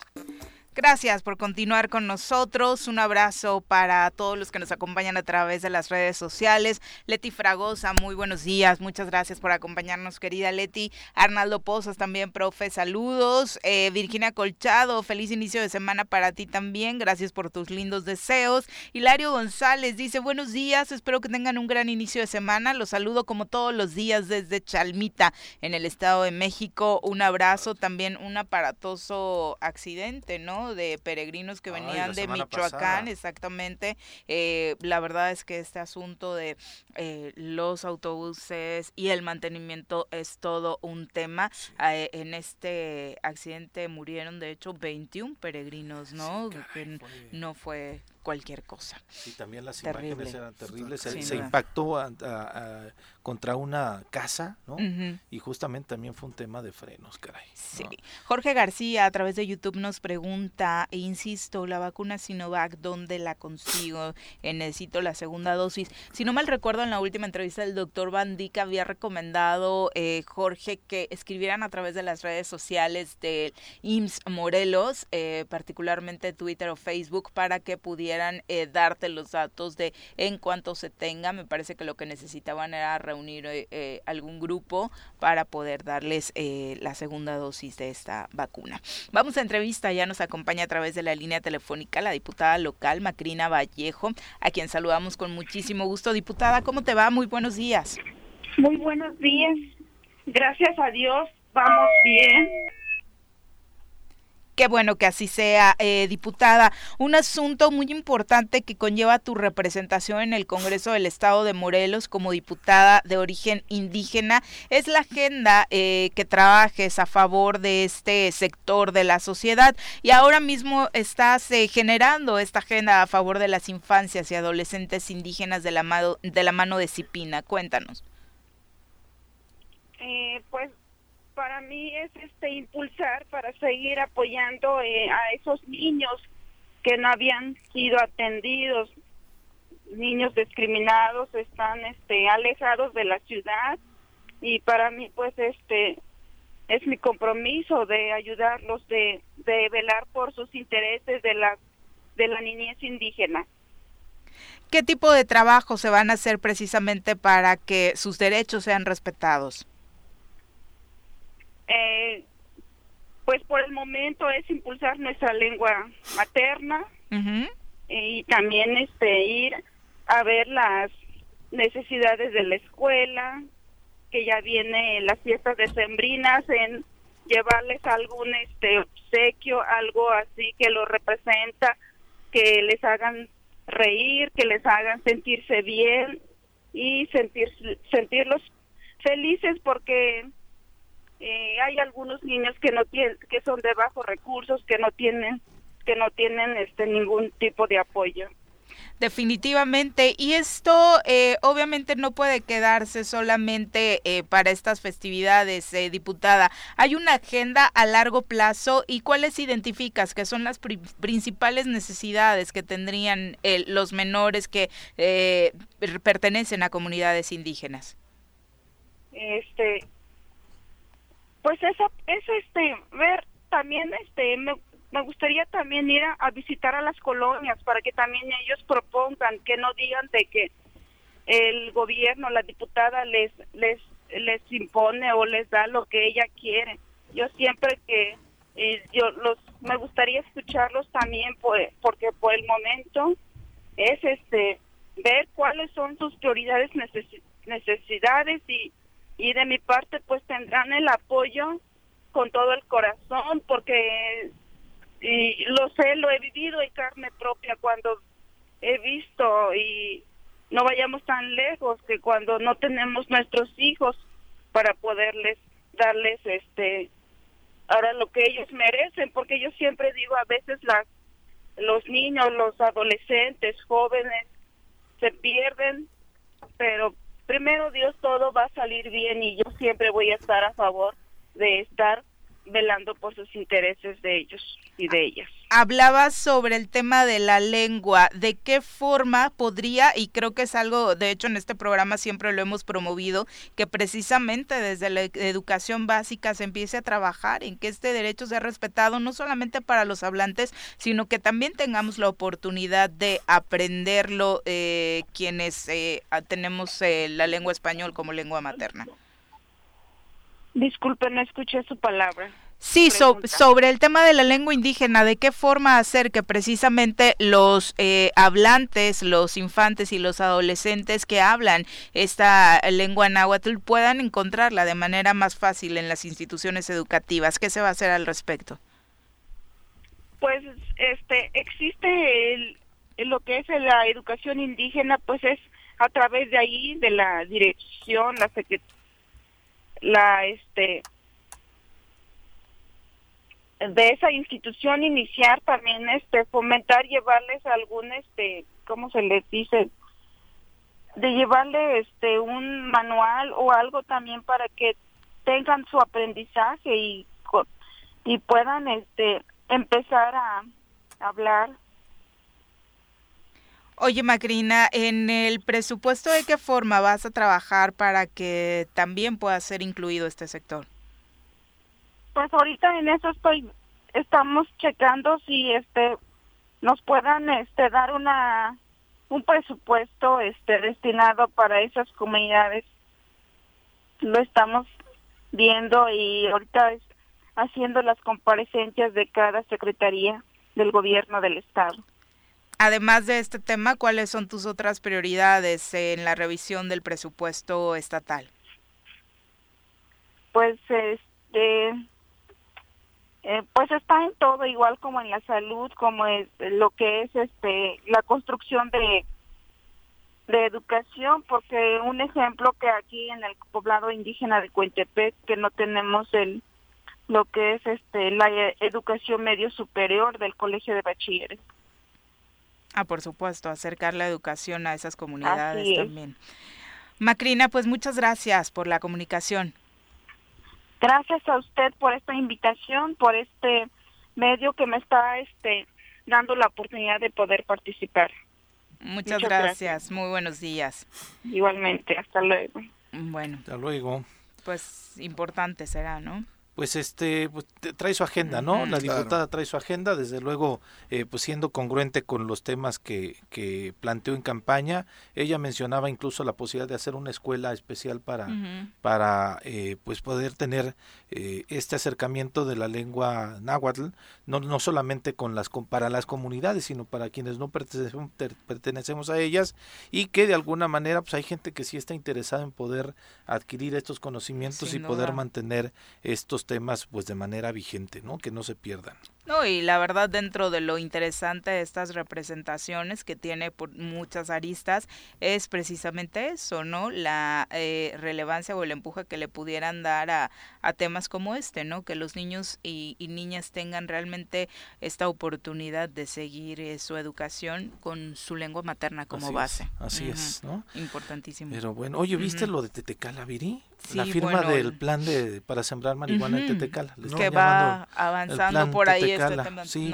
Gracias por continuar con nosotros. Un abrazo para todos los que nos acompañan a través de las redes sociales. Leti Fragosa, muy buenos días. Muchas gracias por acompañarnos, querida Leti. Arnaldo Pozas también, profe, saludos. Eh, Virginia Colchado, feliz inicio de semana para ti también. Gracias por tus lindos deseos. Hilario González dice, buenos días, espero que tengan un gran inicio de semana. Los saludo como todos los días desde Chalmita, en el Estado de México. Un abrazo, también un aparatoso accidente, ¿no? De peregrinos que venían de Michoacán, exactamente. Eh, la verdad es que este asunto de eh, los autobuses y el mantenimiento es todo un tema. Eh, en este accidente murieron, de hecho, 21 peregrinos, ¿no? que no fue cualquier cosa. Sí, también las imágenes eran terribles. Se, impactó contra una casa, ¿no? Y justamente también fue un tema de frenos, caray. Sí. Jorge García a través de YouTube nos pregunta, e insisto, la vacuna Sinovac, ¿dónde la consigo? Eh, necesito la segunda dosis. Si no mal recuerdo, en la última entrevista el doctor Bandica había recomendado, eh, Jorge, que escribieran a través de las redes sociales de IMSS Morelos, eh, particularmente Twitter o Facebook, para que pudieran eh, darte los datos de en cuanto se tenga. Me parece que lo que necesitaban era reunir eh, algún grupo para poder darles la segunda dosis de esta vacuna. Vamos a entrevista, ya nos acompaña a través de la línea telefónica la diputada local Macrina Vallejo, a quien saludamos con muchísimo gusto. Diputada, ¿cómo te va? Muy buenos días. Muy buenos días. Gracias a Dios, vamos bien. Qué bueno que así sea, eh, diputada. Un asunto muy importante que conlleva tu representación en el Congreso del Estado de Morelos como diputada de origen indígena es la agenda eh, que trabajes a favor de este sector de la sociedad. Y ahora mismo estás eh, generando esta agenda a favor de las infancias y adolescentes indígenas de la, mano, de la mano de Cipina. Cuéntanos. pues para mí es este impulsar para seguir apoyando eh, a esos niños que no habían sido atendidos, niños discriminados, están este alejados de la ciudad y para mí pues este es mi compromiso de ayudarlos de, de velar por sus intereses de la de la niñez indígena. ¿Qué tipo de trabajo se van a hacer precisamente para que sus derechos sean respetados? Eh, pues por el momento es impulsar nuestra lengua materna y también este ir a ver las necesidades de la escuela, que ya viene las fiestas decembrinas, en llevarles algún este obsequio, algo así que lo representa, que les hagan reír, que les hagan sentirse bien y sentir, sentirlos felices porque eh, hay algunos niños que no tienen que son de bajos recursos que no tienen que no tienen este ningún tipo de apoyo Definitivamente, y esto eh, obviamente no puede quedarse solamente eh, para estas festividades, diputada. Hay una agenda a largo plazo y cuáles identificas que son las principales necesidades que tendrían los menores que pertenecen a comunidades indígenas. Este, pues eso es este ver también este me, me gustaría también ir a, visitar a las colonias para que también ellos propongan que no digan de que el gobierno la diputada les les les impone o les da lo que ella quiere. Yo siempre que eh, yo los me gustaría escucharlos también porque por el momento es este ver cuáles son sus prioridades necesidades y y de mi parte pues tendrán el apoyo con todo el corazón porque y lo sé, lo he vivido en carne propia cuando he visto y no vayamos tan lejos que cuando no tenemos nuestros hijos para poderles darles este ahora lo que ellos merecen porque yo siempre digo a veces las los niños, los adolescentes, jóvenes se pierden, pero primero Dios todo va a salir bien y yo siempre voy a estar a favor de estar velando por sus intereses de ellos y de ellas. Hablabas sobre el tema de la lengua, de qué forma podría, y creo que es algo, de hecho en este programa siempre lo hemos promovido, que precisamente desde la educación básica se empiece a trabajar en que este derecho sea respetado no solamente para los hablantes, sino que también tengamos la oportunidad de aprenderlo eh, quienes eh, tenemos eh, la lengua español como lengua materna. Disculpe, no escuché su palabra. Sí, sobre el tema de la lengua indígena, ¿de qué forma hacer que precisamente los eh, hablantes, los infantes y los adolescentes que hablan esta lengua náhuatl puedan encontrarla de manera más fácil en las instituciones educativas? ¿Qué se va a hacer al respecto? Pues este existe el, lo que es la educación indígena, pues es a través de ahí de la dirección, la la este de esa institución iniciar también este fomentar llevarles algún este cómo se les dice de llevarle este un manual o algo también para que tengan su aprendizaje y y puedan este empezar a hablar Oye, Macrina, en el presupuesto, ¿de qué forma vas a trabajar para que también pueda ser incluido este sector? Pues ahorita en eso estoy, estamos checando si este nos puedan este dar una un presupuesto este destinado para esas comunidades lo estamos viendo y ahorita es haciendo las comparecencias de cada secretaría del gobierno del estado. Además de este tema, ¿cuáles son tus otras prioridades en la revisión del presupuesto estatal? Pues este eh, pues está en todo igual como en la salud como es lo que es este la construcción de de educación porque un ejemplo que aquí en el poblado indígena de Cuentepec que no tenemos el lo que es este la educación medio superior del colegio de bachilleres. Ah, por supuesto, acercar la educación a esas comunidades también. Macrina, pues muchas gracias por la comunicación. Gracias a usted por esta invitación, por este medio que me está este dando la oportunidad de poder participar. Muchas, gracias. muy buenos días. Igualmente, hasta luego. Bueno. Hasta luego. Pues importante será, ¿no? Pues este pues, trae su agenda, ¿no? La diputada trae su agenda, desde luego, eh, pues siendo congruente con los temas que, que planteó en campaña. Ella mencionaba incluso la posibilidad de hacer una escuela especial para, para eh, pues poder tener eh, este acercamiento de la lengua náhuatl, no, no solamente con las para las comunidades, sino para quienes no pertenecemos, pertenecemos a ellas y que de alguna manera pues hay gente que sí está interesada en poder adquirir estos conocimientos y poder mantener estos temas pues de manera vigente, ¿no? Que no se pierdan. No, y la verdad dentro de lo interesante de estas representaciones que tiene por muchas aristas es precisamente eso, ¿no? La eh, relevancia o el empuje que le pudieran dar a, a temas como este, ¿no? Que los niños y, niñas tengan realmente esta oportunidad de seguir eh, su educación con su lengua materna como base. así es, ¿no? Importantísimo. Pero bueno, oye, ¿viste lo de Tetecala, Viri? la firma del plan de para sembrar marihuana en Tetecala. que va avanzando por ahí tema, sí.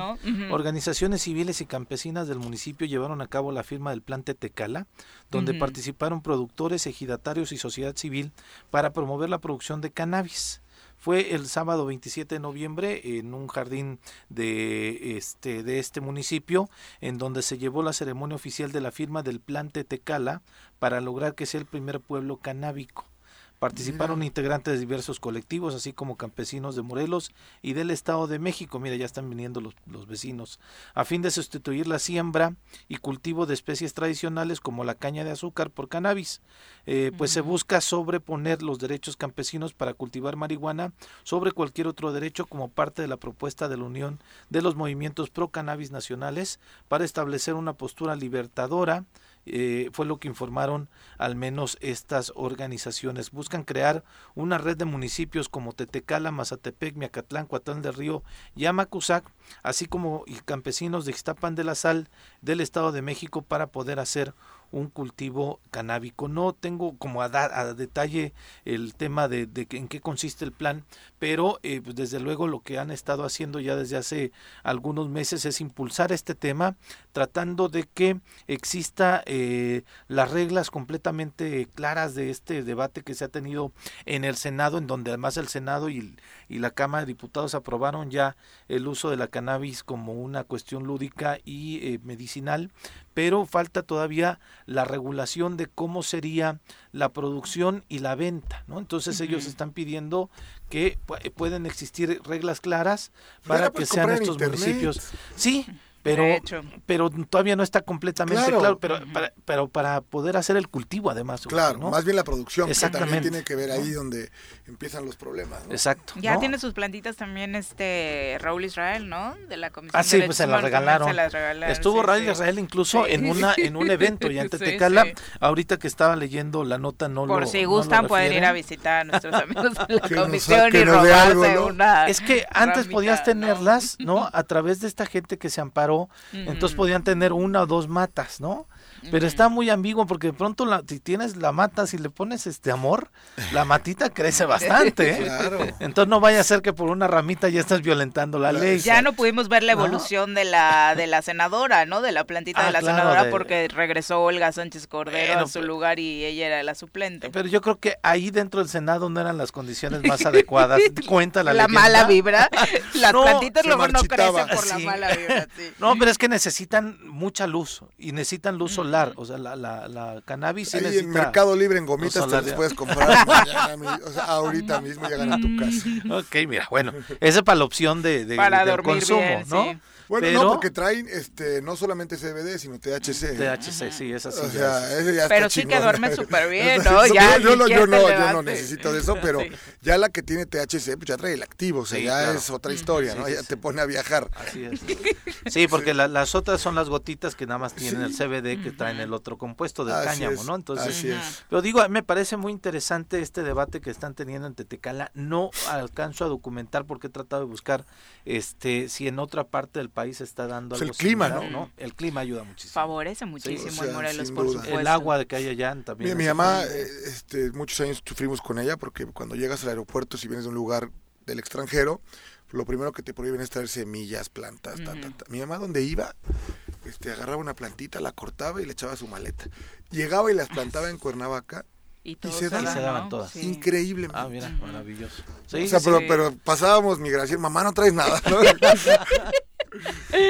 Organizaciones civiles y campesinas del municipio llevaron a cabo la firma del plan Tetecala, donde participaron productores, ejidatarios y sociedad civil para promover la producción de cannabis fue el sábado 27 de noviembre en un jardín de este de este municipio en donde se llevó la ceremonia oficial de la firma del plan Tetecala para lograr que sea el primer pueblo canábico. Participaron integrantes de diversos colectivos, así como campesinos de Morelos y del Estado de México. Mira, ya están viniendo los, los, vecinos. A fin de sustituir la siembra y cultivo de especies tradicionales como la caña de azúcar por cannabis. Eh, pues se busca sobreponer los derechos campesinos para cultivar marihuana sobre cualquier otro derecho como parte de la propuesta de la Unión de los Movimientos Pro Cannabis Nacionales para establecer una postura libertadora eh, fue lo que informaron al menos estas organizaciones. Buscan crear una red de municipios como Tetecala, Mazatepec, Miacatlán, Cuatlán del Río y Amacuzac, así como campesinos de Ixtapan de la Sal del Estado de México para poder hacer un cultivo canábico. No tengo como a, a detalle el tema de, en qué consiste el plan, pero eh, pues desde luego lo que han estado haciendo ya desde hace algunos meses es impulsar este tema, tratando de que exista eh, las reglas completamente claras de este debate que se ha tenido en el Senado, en donde además el Senado y, y la Cámara de Diputados aprobaron ya el uso de la cannabis como una cuestión lúdica y eh, medicinal, pero falta todavía la regulación de cómo sería la producción y la venta, ¿no? Entonces ellos están pidiendo que pueden existir reglas claras para que sean estos municipios. Sí, pero pero todavía no está completamente claro, pero para, pero para poder hacer el cultivo además claro más bien la producción Exactamente. que también tiene que ver ahí donde empiezan los problemas exacto ya tiene sus plantitas también este Raúl Israel no de la comisión ah sí pues se las regalaron, estuvo Raúl Israel incluso en una en un evento ya en Tetecala ahorita que estaba leyendo la nota no por lo si gustan pueden ir a visitar a nuestros amigos de la comisión y robarse una es que antes podías tenerlas no a través de esta gente que se amparó entonces podían tener una o dos matas, ¿no? Pero está muy ambiguo porque de pronto la, si tienes la mata, si le pones este amor, la matita crece bastante. ¿eh? Claro. Entonces no vaya a ser que por una ramita ya estás violentando la ley. Ya no pudimos ver la evolución de la de la senadora, ¿no? De la plantita de ah, la senadora porque regresó Olga Sánchez Cordero a su lugar y ella era la suplente. Pero yo creo que ahí dentro del Senado no eran las condiciones más adecuadas. Cuenta la La mala vibra. Las plantitas luego no crecen por la mala vibra. No, pero es que necesitan mucha luz y necesitan luz solar. O sea, la, la, la cannabis Ahí en Mercado Libre en gomitas te las puedes comprar mañana, o sea, ahorita mismo llegan a tu casa. Ok, mira, bueno, esa es para la opción de, de, del consumo, ¿no? Bueno, no, porque traen este, no solamente CBD, sino THC. THC, sí, es así. O sea, ese ya Pero sí que duerme súper bien, ¿no? Ya, yo, no, yo, no, yo no necesito de eso, pero ya la que tiene THC, pues ya trae el activo, o sea, ya es otra historia, ¿no? Ya te pone a viajar. Así es. Sí, porque las otras son las gotitas que nada más tienen el CBD que traen el otro compuesto del cáñamo, ¿no? Entonces, así es. Pero digo, me parece muy interesante este debate que están teniendo en Tetecala. No alcanzo a documentar porque he tratado de buscar este si en otra parte del país está dando pues el clima, ¿no? El clima ayuda muchísimo. Favorece muchísimo el Morelos, por supuesto. El agua de que hay allá también. Mi, mamá, eh, este, muchos años sufrimos con ella porque cuando llegas al aeropuerto, si vienes de un lugar del extranjero, lo primero que te prohíben es traer semillas, plantas, Mi mamá donde iba, este, agarraba una plantita, la cortaba y le echaba su maleta. Llegaba y las plantaba en Cuernavaca y, se, daban, todas. Increíblemente. Ah, mira, maravilloso. o sea, pero, pero, pasábamos migración, mamá no traes nada. ¿no?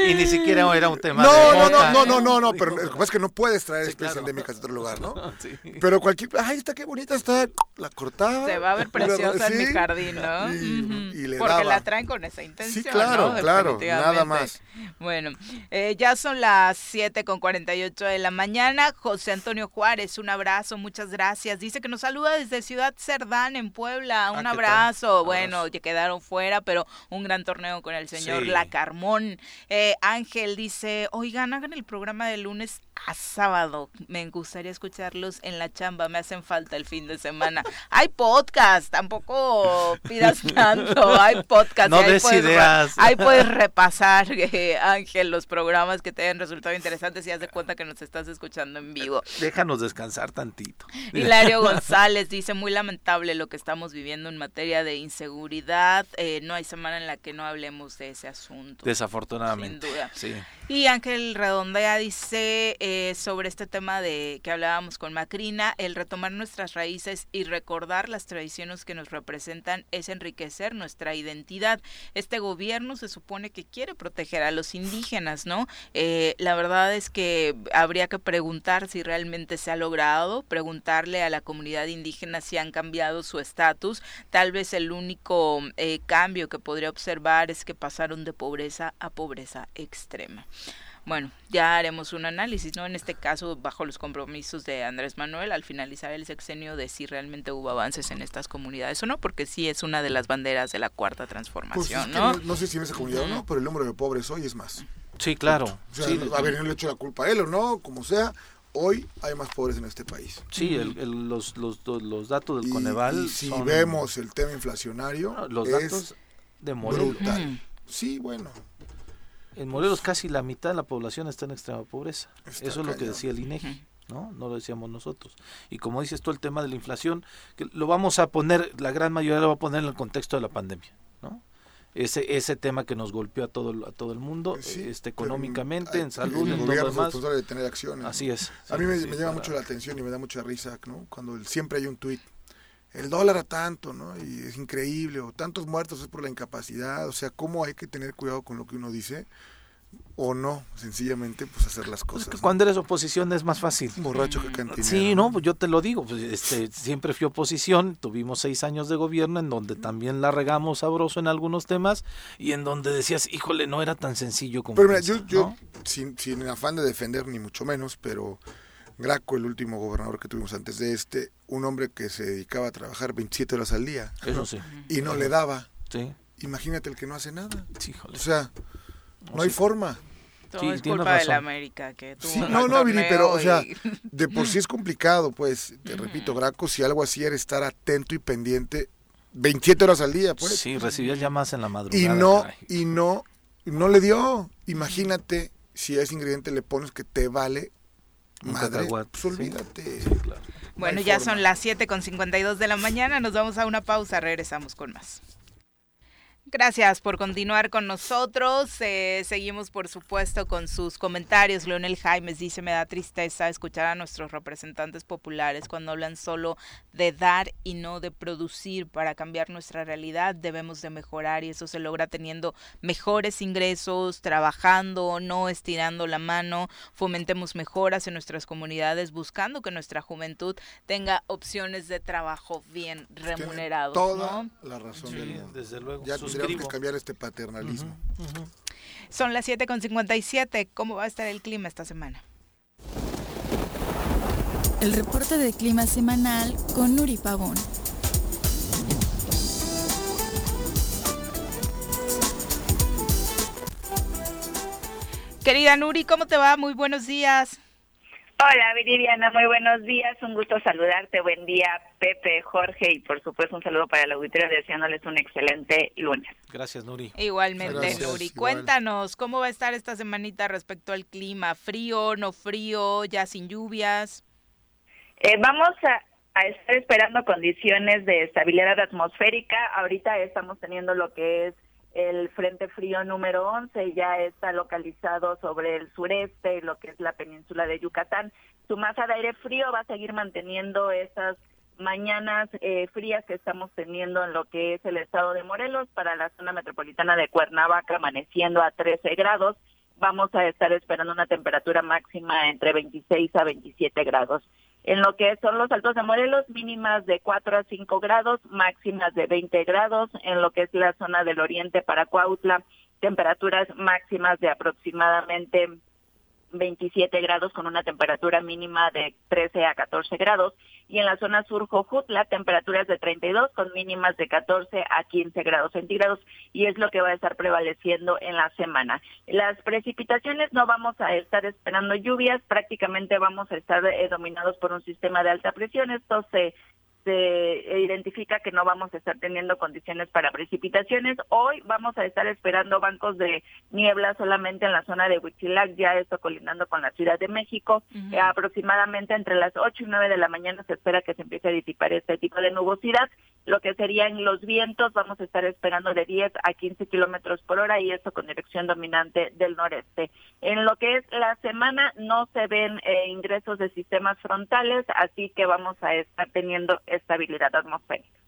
y ni siquiera era un tema no, de no, no, no, no, no, no, pero es que no puedes traer sí, especies endémicas de otro lugar, ¿no? Sí. Pero cualquier, ay, está qué bonita está, la cortaba. Se va a ver preciosa en mi jardín, ¿no? Y, le Porque la traen con esa intención, Sí, claro, claro, nada más. Bueno, eh, ya son las 7 con 48 de la mañana. José Antonio Juárez, un abrazo, muchas gracias. Dice que nos saluda desde Ciudad Cerdán, en Puebla. Un ah, abrazo. Bueno, ya quedaron fuera, pero un gran torneo con el señor La. Eh, Ángel dice, oigan, hagan el programa de lunes a sábado. Me gustaría escucharlos en la chamba, me hacen falta el fin de semana. Hay podcast, tampoco pidas tanto, hay podcast. No des ideas. Ahí puedes repasar, eh, Ángel, los programas que te hayan resultado interesantes y haz de cuenta que nos estás escuchando en vivo. Déjanos descansar tantito. Hilario González dice, muy lamentable lo que estamos viviendo en materia de inseguridad. Eh, no hay semana en la que no hablemos de ese asunto. Desafortunadamente. Sin duda. Sí. Y Ángel Redondea dice eh, sobre este tema de que hablábamos con Macrina, el retomar nuestras raíces y recordar las tradiciones que nos representan es enriquecer nuestra identidad. Este gobierno se supone que quiere proteger a los indígenas, ¿no? Eh, la verdad es que habría que preguntar si realmente se ha logrado, preguntarle a la comunidad indígena si han cambiado su estatus. Tal vez el único eh, cambio que podría observar es que pasaron de pobreza a pobreza extrema. Bueno, ya haremos un análisis, ¿no? En este caso, bajo los compromisos de Andrés Manuel, al finalizar el sexenio, de si realmente hubo avances en estas comunidades o no, porque sí es una de las banderas de la cuarta transformación, pues ¿no? ¿no? sé si en esa comunidad o no, pero el número de pobres hoy es más. Sí, claro. O sea, a ver, no le echo la culpa a él o no, como sea, hoy hay más pobres en este país. Sí, el, los, los, los, datos del Coneval. Y si vemos el tema inflacionario, los datos de brutal. Sí, bueno, en Morelos casi la mitad de la población está en extrema pobreza. Eso es lo que decía el INEGI. ¿no? No lo decíamos nosotros. Y como dices tú, el tema de la inflación, que lo vamos a poner, la gran mayoría lo va a poner en el contexto de la pandemia, ¿no? Ese, ese tema que nos golpeó a todo, a todo el mundo, este, económicamente, en salud, en todo demás. de tener acciones. Así es. a mí me, llama mucho la atención y me da mucha risa, ¿no? Cuando siempre hay un tuit, el dólar a tanto, ¿no? Y es increíble, o tantos muertos es por la incapacidad, o sea, ¿cómo hay que tener cuidado con lo que uno dice? o no, sencillamente pues hacer las cosas. que cuando eres oposición es más fácil. Borracho que cantinero. Sí, no, pues yo te lo digo, pues este, siempre fui oposición, tuvimos seis años de gobierno en donde también la regamos sabroso en algunos temas y en donde decías, híjole, no era tan sencillo como... Pero mira, yo, yo sin, sin afán de defender ni mucho menos, pero Graco, el último gobernador que tuvimos antes de este, un hombre que se dedicaba a trabajar 27 horas al día. Eso sí. Y no le daba. Sí. Imagínate el que no hace nada. Híjole. O sea, no hay forma. Todo es culpa de la América que sí, no, no, Viri, pero, o sea, de por sí es complicado, pues, te repito, Graco, si algo así era estar atento y pendiente 27 horas al día, pues. Sí, recibías llamadas en la madrugada. Y no, y no, no le dio. Imagínate si a ese ingrediente le pones que te vale madre, pues olvídate. Bueno, ya son las 7 con 52 de la mañana, nos vamos a una pausa, regresamos con más. Gracias por continuar con nosotros. Eh, seguimos, por supuesto, con sus comentarios. Leonel Jaimes dice, me da tristeza escuchar a nuestros representantes populares cuando hablan solo de dar y no de producir. Para cambiar nuestra realidad debemos de mejorar y eso se logra teniendo mejores ingresos, trabajando, no estirando la mano. Fomentemos mejoras en nuestras comunidades, buscando que nuestra juventud tenga opciones de trabajo bien remunerados. Toda la razón. desde luego que cambiar este paternalismo. Son las 7.57. ¿Cómo va a estar el clima esta semana? El reporte de clima semanal con Nuri Pavón. Querida Nuri, ¿cómo te va? Muy buenos días. Hola Viridiana, muy buenos días, un gusto saludarte, buen día Pepe, Jorge y por supuesto un saludo para el auditorio deseándoles un excelente lunes. Gracias Nuri. Igualmente Nuri, cuéntanos cómo va a estar esta semanita respecto al clima, frío, no frío, ya sin lluvias. Eh, vamos a, a estar esperando condiciones de estabilidad atmosférica, ahorita estamos teniendo lo que es el Frente Frío número 11 ya está localizado sobre el sureste, lo que es la península de Yucatán. Su masa de aire frío va a seguir manteniendo esas mañanas eh, frías que estamos teniendo en lo que es el estado de Morelos para la zona metropolitana de Cuernavaca, amaneciendo a 13 grados. Vamos a estar esperando una temperatura máxima entre 26 a 27 grados. En lo que son los altos de Morelos, mínimas de 4 a 5 grados, máximas de 20 grados. En lo que es la zona del oriente para Cuautla, temperaturas máximas de aproximadamente 27 grados con una temperatura mínima de 13 a 14 grados y en la zona sur Jojutla temperaturas de 32 con mínimas de 14 a 15 grados centígrados y es lo que va a estar prevaleciendo en la semana. Las precipitaciones no vamos a estar esperando lluvias, prácticamente vamos a estar eh, dominados por un sistema de alta presión. Esto se se identifica que no vamos a estar teniendo condiciones para precipitaciones. Hoy vamos a estar esperando bancos de niebla solamente en la zona de Huitzilac, ya esto colindando con la Ciudad de México. aproximadamente entre las 8 y 9 de la mañana se espera que se empiece a disipar este tipo de nubosidad. Lo que serían los vientos, vamos a estar esperando de 10 a 15 kilómetros por hora y esto con dirección dominante del noreste. En lo que es la semana no se ven eh, ingresos de sistemas frontales, así que vamos a estar teniendo estabilidad atmosférica.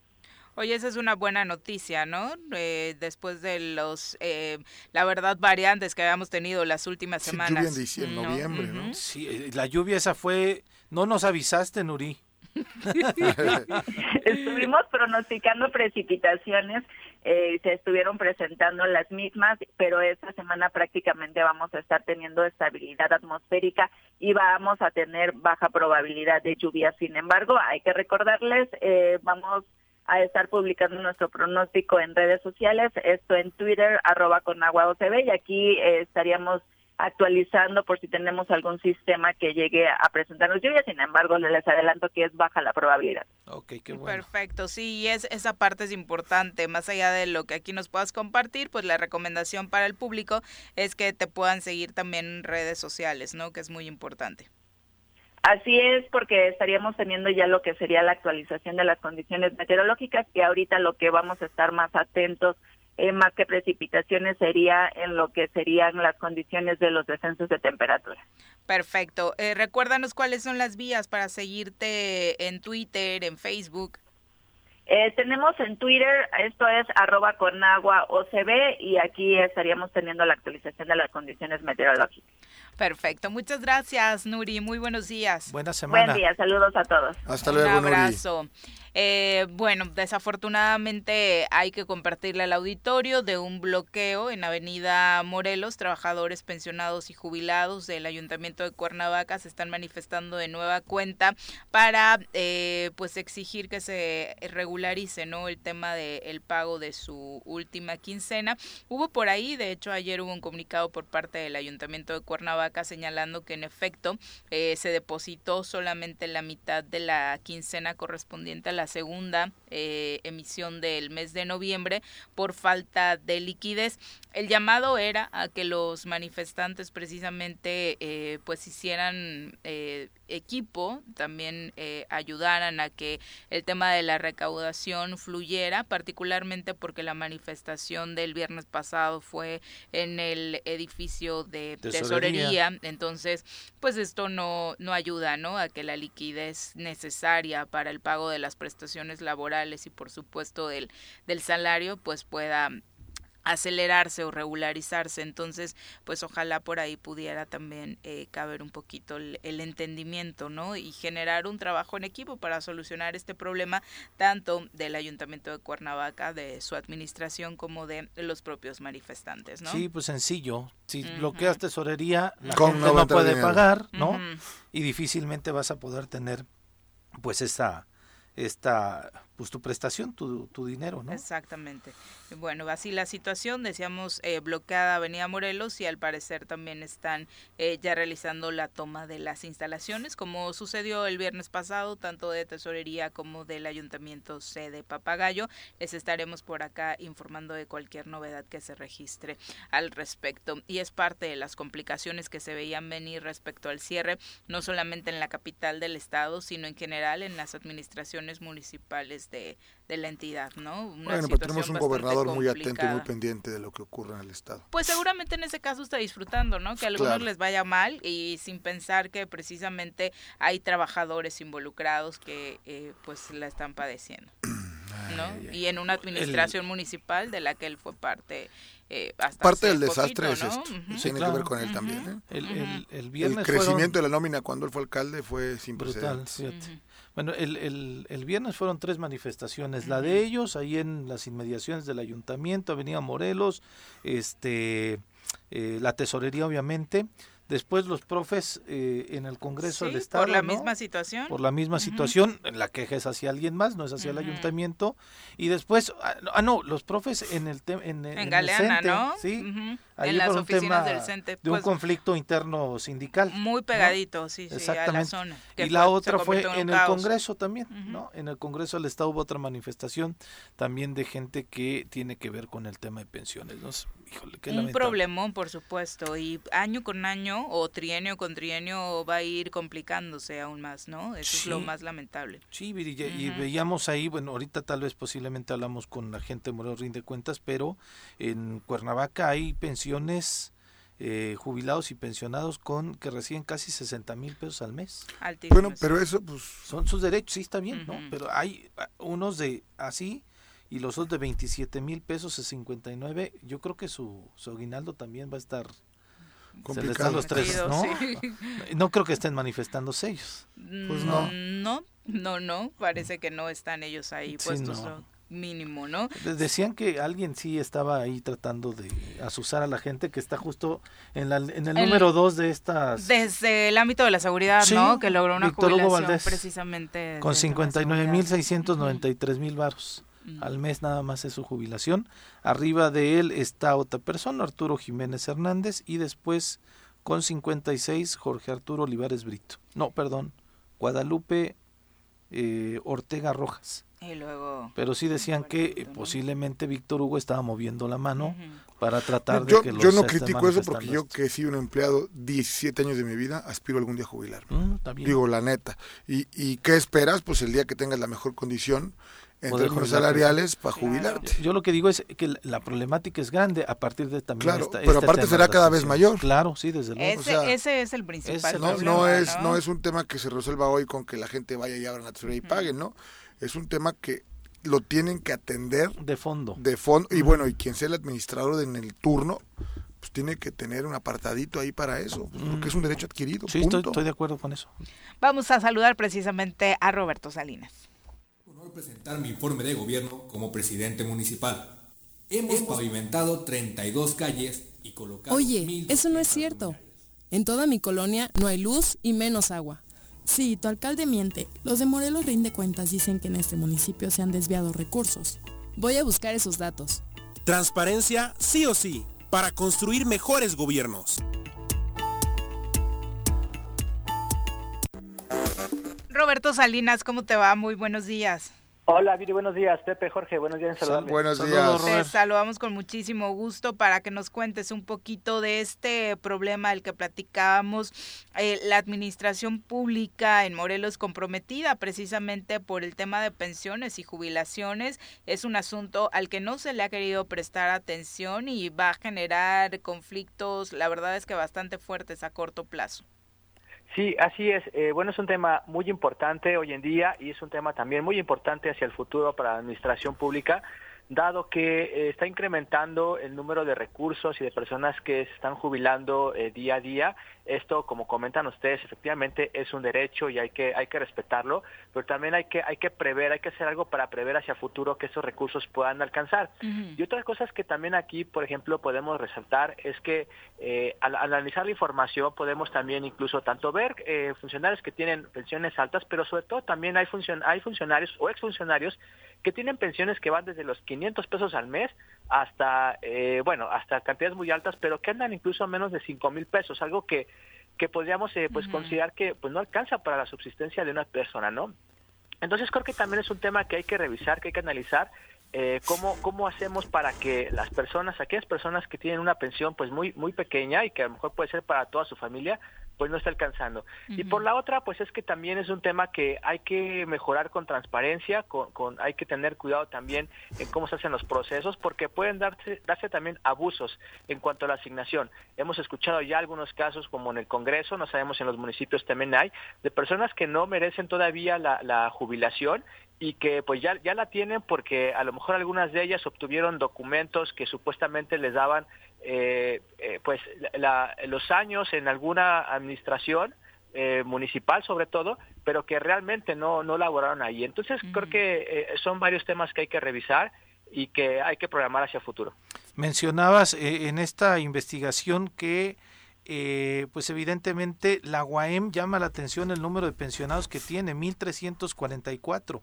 Oye, esa es una buena noticia, ¿no? Eh, después de los, eh, la verdad, variantes que habíamos tenido las últimas semanas. Sí, lluvia en noviembre, ¿no? Sí, eh, la lluvia esa fue, no nos avisaste, Nuri. Estuvimos pronosticando precipitaciones, eh, se estuvieron presentando las mismas, pero esta semana prácticamente vamos a estar teniendo estabilidad atmosférica y vamos a tener baja probabilidad de lluvia. Sin embargo, hay que recordarles, eh, vamos a estar publicando nuestro pronóstico en redes sociales, esto en Twitter, arroba con agua OCB, y aquí eh, estaríamos actualizando por si tenemos algún sistema que llegue a presentarnos lluvia, sin embargo les adelanto que es baja la probabilidad. Ok, qué bueno. Perfecto, sí, es, esa parte es importante, más allá de lo que aquí nos puedas compartir, pues la recomendación para el público es que te puedan seguir también en redes sociales, ¿no? Que es muy importante. Así es, porque estaríamos teniendo ya lo que sería la actualización de las condiciones meteorológicas y ahorita lo que vamos a estar más atentos eh, más que precipitaciones sería en lo que serían las condiciones de los descensos de temperatura. Perfecto. Eh, recuérdanos cuáles son las vías para seguirte en Twitter, en Facebook. Eh, tenemos en Twitter, esto es arroba con agua OCB y aquí estaríamos teniendo la actualización de las condiciones meteorológicas. Perfecto, muchas gracias Nuri, muy buenos días. Buena semana. Buen día, saludos a todos. Hasta luego. Un abrazo. Eh, bueno, desafortunadamente hay que compartirle al auditorio de un bloqueo en Avenida Morelos. Trabajadores pensionados y jubilados del Ayuntamiento de Cuernavaca se están manifestando de nueva cuenta para eh, pues exigir que se regularice no el tema del pago de su última quincena. Hubo por ahí, de hecho ayer hubo un comunicado por parte del Ayuntamiento de Cuernavaca señalando que en efecto eh, se depositó solamente la mitad de la quincena correspondiente a la la segunda eh, emisión del mes de noviembre por falta de liquidez. El llamado era a que los manifestantes precisamente eh, pues hicieran eh, equipo, también ayudaran a que el tema de la recaudación fluyera, particularmente porque la manifestación del viernes pasado fue en el edificio de tesorería, entonces pues esto no, no ayuda ¿no? a que la liquidez necesaria para el pago de las prestaciones laborales y por supuesto del, del salario pues pueda acelerarse o regularizarse. Entonces, pues ojalá por ahí pudiera también eh, caber un poquito el, entendimiento, ¿no? Y generar un trabajo en equipo para solucionar este problema, tanto del Ayuntamiento de Cuernavaca, de su administración, como de los propios manifestantes, ¿no? Sí, pues sencillo. Si bloqueas tesorería, la gente no puede pagar, ¿no? Y difícilmente vas a poder tener, pues, esa esta pues tu prestación, tu, tu dinero, ¿no? Exactamente. Bueno, así la situación, decíamos, eh, bloqueada Avenida Morelos y al parecer también están eh, ya realizando la toma de las instalaciones, como sucedió el viernes pasado, tanto de Tesorería como del Ayuntamiento C de Papagayo. Les estaremos por acá informando de cualquier novedad que se registre al respecto. Y es parte de las complicaciones que se veían venir respecto al cierre, no solamente en la capital del estado, sino en general en las administraciones municipales de, la entidad, ¿no? bueno, pero tenemos un gobernador muy atento y muy pendiente de lo que ocurre en el Estado. Pues seguramente en ese caso está disfrutando, ¿no? Que a algunos les vaya mal y sin pensar que precisamente hay trabajadores involucrados que eh, pues la están padeciendo. ¿no? y en una administración municipal de la que él fue parte eh, parte del desastre es esto tiene que ver con él también ¿eh? el, el, crecimiento de la nómina cuando él fue alcalde fue sin precedentes bueno, el, el, el, viernes fueron tres manifestaciones. La de ellos, ahí en las inmediaciones del ayuntamiento, Avenida Morelos, este, eh, la tesorería, obviamente. Después los profes eh, en el Congreso del Estado. Por la misma situación. Por la misma situación. La queja es hacia alguien más, no es hacia el ayuntamiento. Y después, ah, ah no, los profes en el tema. En, en, Galeana, ¿no? Sí. en las oficinas del CENTE. De un pues, conflicto interno sindical. Muy pegadito, sí, sí, Exactamente. a la zona. Y la otra fue en, el Congreso también, ¿no? En el Congreso del Estado hubo otra manifestación también de gente que tiene que ver con el tema de pensiones, ¿no? un problemón, por supuesto, y año con año o trienio con trienio va a ir complicándose aún más, ¿no? Eso es lo más lamentable. Sí, y, veíamos ahí, bueno, ahorita tal vez posiblemente hablamos con la gente de Morelos Rinde Cuentas, pero en Cuernavaca hay pensiones... Eh, jubilados y pensionados con que reciben casi 60 mil pesos al mes. Bueno, pero eso pues son sus derechos, sí está bien, ¿no? Pero hay unos de así y los otros de 27 mil pesos a 59, yo creo que su, su aguinaldo también va a estar complicado. los tres, ¿no? No creo que estén manifestándose ellos. Pues no. No, no, no, parece que no están ellos ahí puestos. mínimo, ¿no? Decían que alguien sí estaba ahí tratando de asusar a la gente que está justo en, la, en el, número dos de estas... Desde el ámbito de la seguridad, ¿no? Que logró una Víctor jubilación precisamente... Con 59.693 mil al mes nada más es su jubilación. Arriba de él está otra persona, Arturo Jiménez Hernández, y después con 56 Jorge Arturo Olivares Brito. No, perdón, Guadalupe eh, Ortega Rojas. Y luego, Pero sí decían que eh, posiblemente Víctor Hugo estaba moviendo la mano para tratar de que los Yo no critico eso porque yo que he sido un empleado 17 años de mi vida, aspiro algún día a jubilar. Mm, Digo, la neta. ¿Y, ¿Y qué esperas? Pues el día que tengas la mejor condición en términos salariales para jubilarte. Yo lo que digo es que la problemática es grande a partir de también claro, pero aparte será cada vez mayor. Claro, sí, desde luego. Ese, es el principal no, no es ¿no? es un tema que se resuelva hoy con que la gente vaya y abra la tesorería y paguen, ¿no? Es un tema que lo tienen que atender de fondo. De fondo y bueno, y quien sea el administrador en el turno pues tiene que tener un apartadito ahí para eso, pues, porque es un derecho adquirido. Sí, estoy, estoy de acuerdo con eso. Vamos a saludar precisamente a Roberto Salinas presentar mi informe de gobierno como presidente municipal. Hemos pavimentado 32 calles y colocado... Oye, eso no es cierto. En toda mi colonia no hay luz y menos agua. Sí, tu alcalde miente. Los de Morelos rinde cuentas dicen que en este municipio se han desviado recursos. Voy a buscar esos datos. Transparencia sí o sí, para construir mejores gobiernos. Roberto Salinas, ¿cómo te va? Muy buenos días. Hola, Viri, buenos días. Pepe, Jorge, buenos días. Buenos días. Te saludamos con muchísimo gusto para que nos cuentes un poquito de este problema del que platicábamos. Eh, la administración pública en Morelos comprometida precisamente por el tema de pensiones y jubilaciones es un asunto al que no se le ha querido prestar atención y va a generar conflictos, la verdad es que bastante fuertes a corto plazo. Sí, así es. Eh, bueno, es un tema muy importante hoy en día y es un tema también muy importante hacia el futuro para la administración pública dado que eh, está incrementando el número de recursos y de personas que se están jubilando eh, día a día. Esto, como comentan ustedes, efectivamente es un derecho y hay que hay que respetarlo, pero también hay que hay que prever, hay que hacer algo para prever hacia futuro que esos recursos puedan alcanzar. Y otras cosas que también aquí, por ejemplo, podemos resaltar es que eh, al, analizar la información podemos también incluso tanto ver funcionarios que tienen pensiones altas, pero sobre todo también hay hay funcionarios o exfuncionarios que tienen pensiones que van desde los 500 pesos al mes hasta, eh, bueno, hasta cantidades muy altas, pero que andan incluso a menos de 5 mil pesos, algo que, que podríamos eh, pues considerar que pues no alcanza para la subsistencia de una persona, ¿no? Entonces creo que también es un tema que hay que revisar, que hay que analizar eh, cómo, cómo hacemos para que las personas, aquellas personas que tienen una pensión pues muy, muy pequeña y que a lo mejor puede ser para toda su familia, pues no está alcanzando. Y por la otra, pues es que también es un tema que hay que mejorar con transparencia, con, hay que tener cuidado también en cómo se hacen los procesos, porque pueden darse, darse también abusos en cuanto a la asignación. Hemos escuchado ya algunos casos, como en el Congreso, no sabemos en los municipios también hay, de personas que no merecen todavía la, la jubilación y que pues ya, ya la tienen porque a lo mejor algunas de ellas obtuvieron documentos que supuestamente les daban eh, eh, pues los años en alguna administración eh, municipal sobre todo, pero que realmente no, no laboraron ahí. Entonces creo que son varios temas que hay que revisar y que hay que programar hacia el futuro. Mencionabas en esta investigación que pues evidentemente la UAM llama la atención el número de pensionados que tiene, 1.344.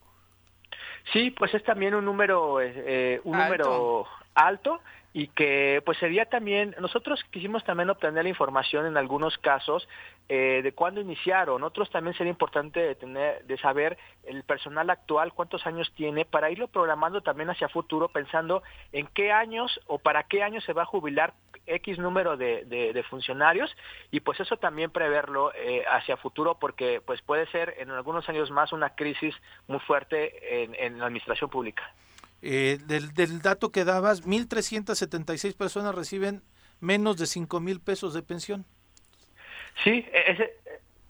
Sí, pues es también un número, un número alto y que pues sería también, nosotros quisimos también obtener la información en algunos casos eh, de cuándo iniciaron, otros también sería importante de, tener, de saber el personal actual, cuántos años tiene, para irlo programando también hacia futuro, pensando en qué años o para qué años se va a jubilar X número de, de, funcionarios y pues eso también preverlo eh, hacia futuro porque pues puede ser en algunos años más una crisis muy fuerte en, en la administración pública. Eh, del, del, dato que dabas, 1.376 personas reciben menos de 5 mil pesos de pensión. Sí, e, ese,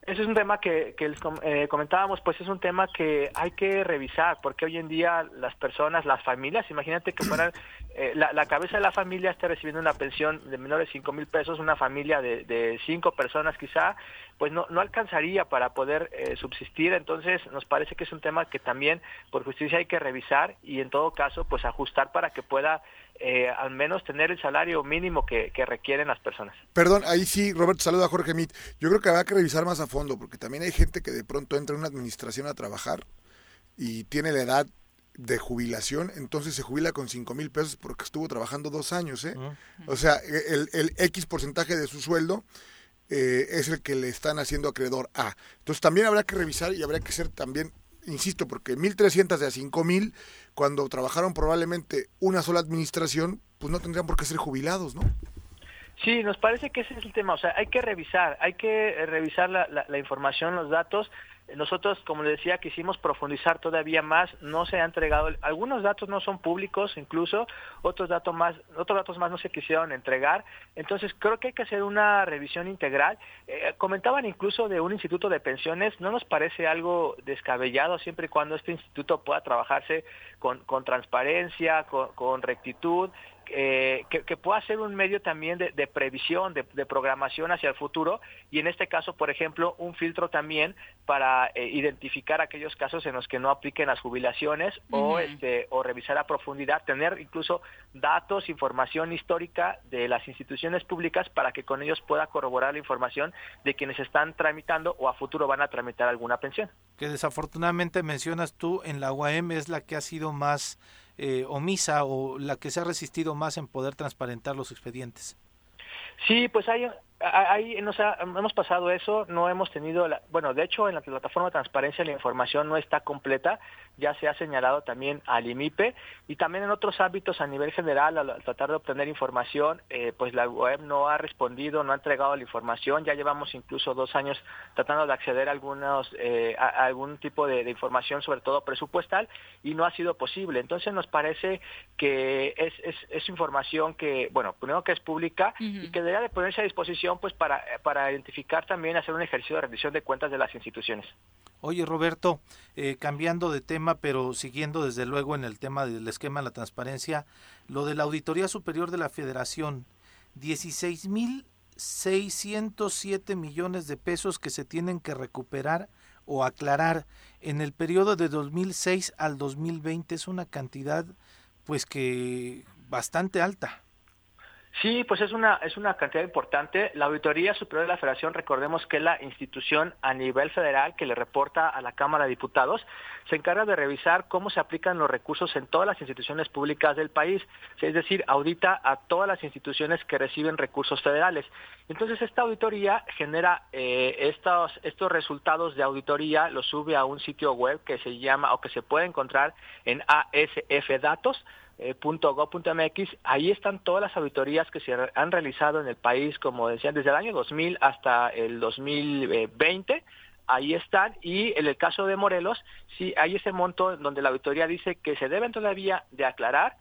ese es un tema que, que les eh, comentábamos, pues es un tema que hay que revisar, porque hoy en día las personas, las familias, imagínate que fueran, eh, la, cabeza de la familia está recibiendo una pensión de menores de 5 mil pesos, una familia de, de cinco personas quizá, pues no, no alcanzaría para poder eh, subsistir, entonces nos parece que es un tema que también por justicia hay que revisar y en todo caso pues ajustar para que pueda eh, al menos tener el salario mínimo que, requieren las personas. Perdón, ahí sí, Roberto, saluda a Jorge Mit. Yo creo que habrá que revisar más a fondo, porque también hay gente que de pronto entra en una administración a trabajar y tiene la edad de jubilación, entonces se jubila con 5 mil pesos porque estuvo trabajando dos años, ¿eh? O sea, el, el X porcentaje de su sueldo eh, es el que le están haciendo acreedor a. Entonces también habrá que revisar y habrá que ser también, insisto, porque 1.300 de a 5.000, cuando trabajaron probablemente una sola administración, pues no tendrían por qué ser jubilados, ¿no? Sí, nos parece que ese es el tema. O sea, hay que revisar, hay que revisar la, la información, los datos nosotros, como les decía, quisimos profundizar todavía más, no se ha entregado, algunos datos no son públicos incluso, otros datos más, otros datos más no se quisieron entregar, entonces creo que hay que hacer una revisión integral. Eh, comentaban incluso de un instituto de pensiones, no nos parece algo descabellado siempre y cuando este instituto pueda trabajarse con, con transparencia, con rectitud, eh, que, pueda ser un medio también de, previsión, de, programación hacia el futuro y en este caso, por ejemplo, un filtro también para eh, identificar aquellos casos en los que no apliquen las jubilaciones o, este, o revisar a profundidad, tener incluso datos, información histórica de las instituciones públicas para que con ellos pueda corroborar la información de quienes están tramitando o a futuro van a tramitar alguna pensión. Que desafortunadamente mencionas tú en la UAM es la que ha sido más eh, omisa o la que se ha resistido más en poder transparentar los expedientes? Sí, pues hay, hay nos hemos pasado eso, no hemos tenido, la, bueno, de hecho en la plataforma de transparencia la información no está completa, ya se ha señalado también al IMIPE y también en otros ámbitos a nivel general al tratar de obtener información, eh, pues la web no ha respondido, no ha entregado la información, ya llevamos incluso dos años tratando de acceder a, algunos, eh, a, algún tipo de, información, sobre todo presupuestal, y no ha sido posible. Entonces nos parece que es, es, información que, bueno, primero que es pública y que debería de ponerse a disposición pues para, para identificar también, hacer un ejercicio de rendición de cuentas de las instituciones. Oye, Roberto, eh, cambiando de tema, pero siguiendo desde luego en el tema del esquema de la transparencia, lo de la Auditoría Superior de la Federación, 16.607 millones de pesos que se tienen que recuperar o aclarar en el periodo de 2006 al 2020 es una cantidad pues que bastante alta. Sí, pues es una, es una cantidad importante. La Auditoría Superior de la Federación, recordemos que es la institución a nivel federal que le reporta a la Cámara de Diputados, se encarga de revisar cómo se aplican los recursos en todas las instituciones públicas del país, es decir, audita a todas las instituciones que reciben recursos federales. Entonces, esta auditoría genera eh, estos, estos resultados de auditoría, los sube a un sitio web que se llama o que se puede encontrar en ASF Datos eh, .go.mx, ahí están todas las auditorías que se han realizado en el país, como decían, desde el año 2000 hasta el 2020 ahí están y en el caso de Morelos sí hay ese monto donde la auditoría dice que se deben todavía de aclarar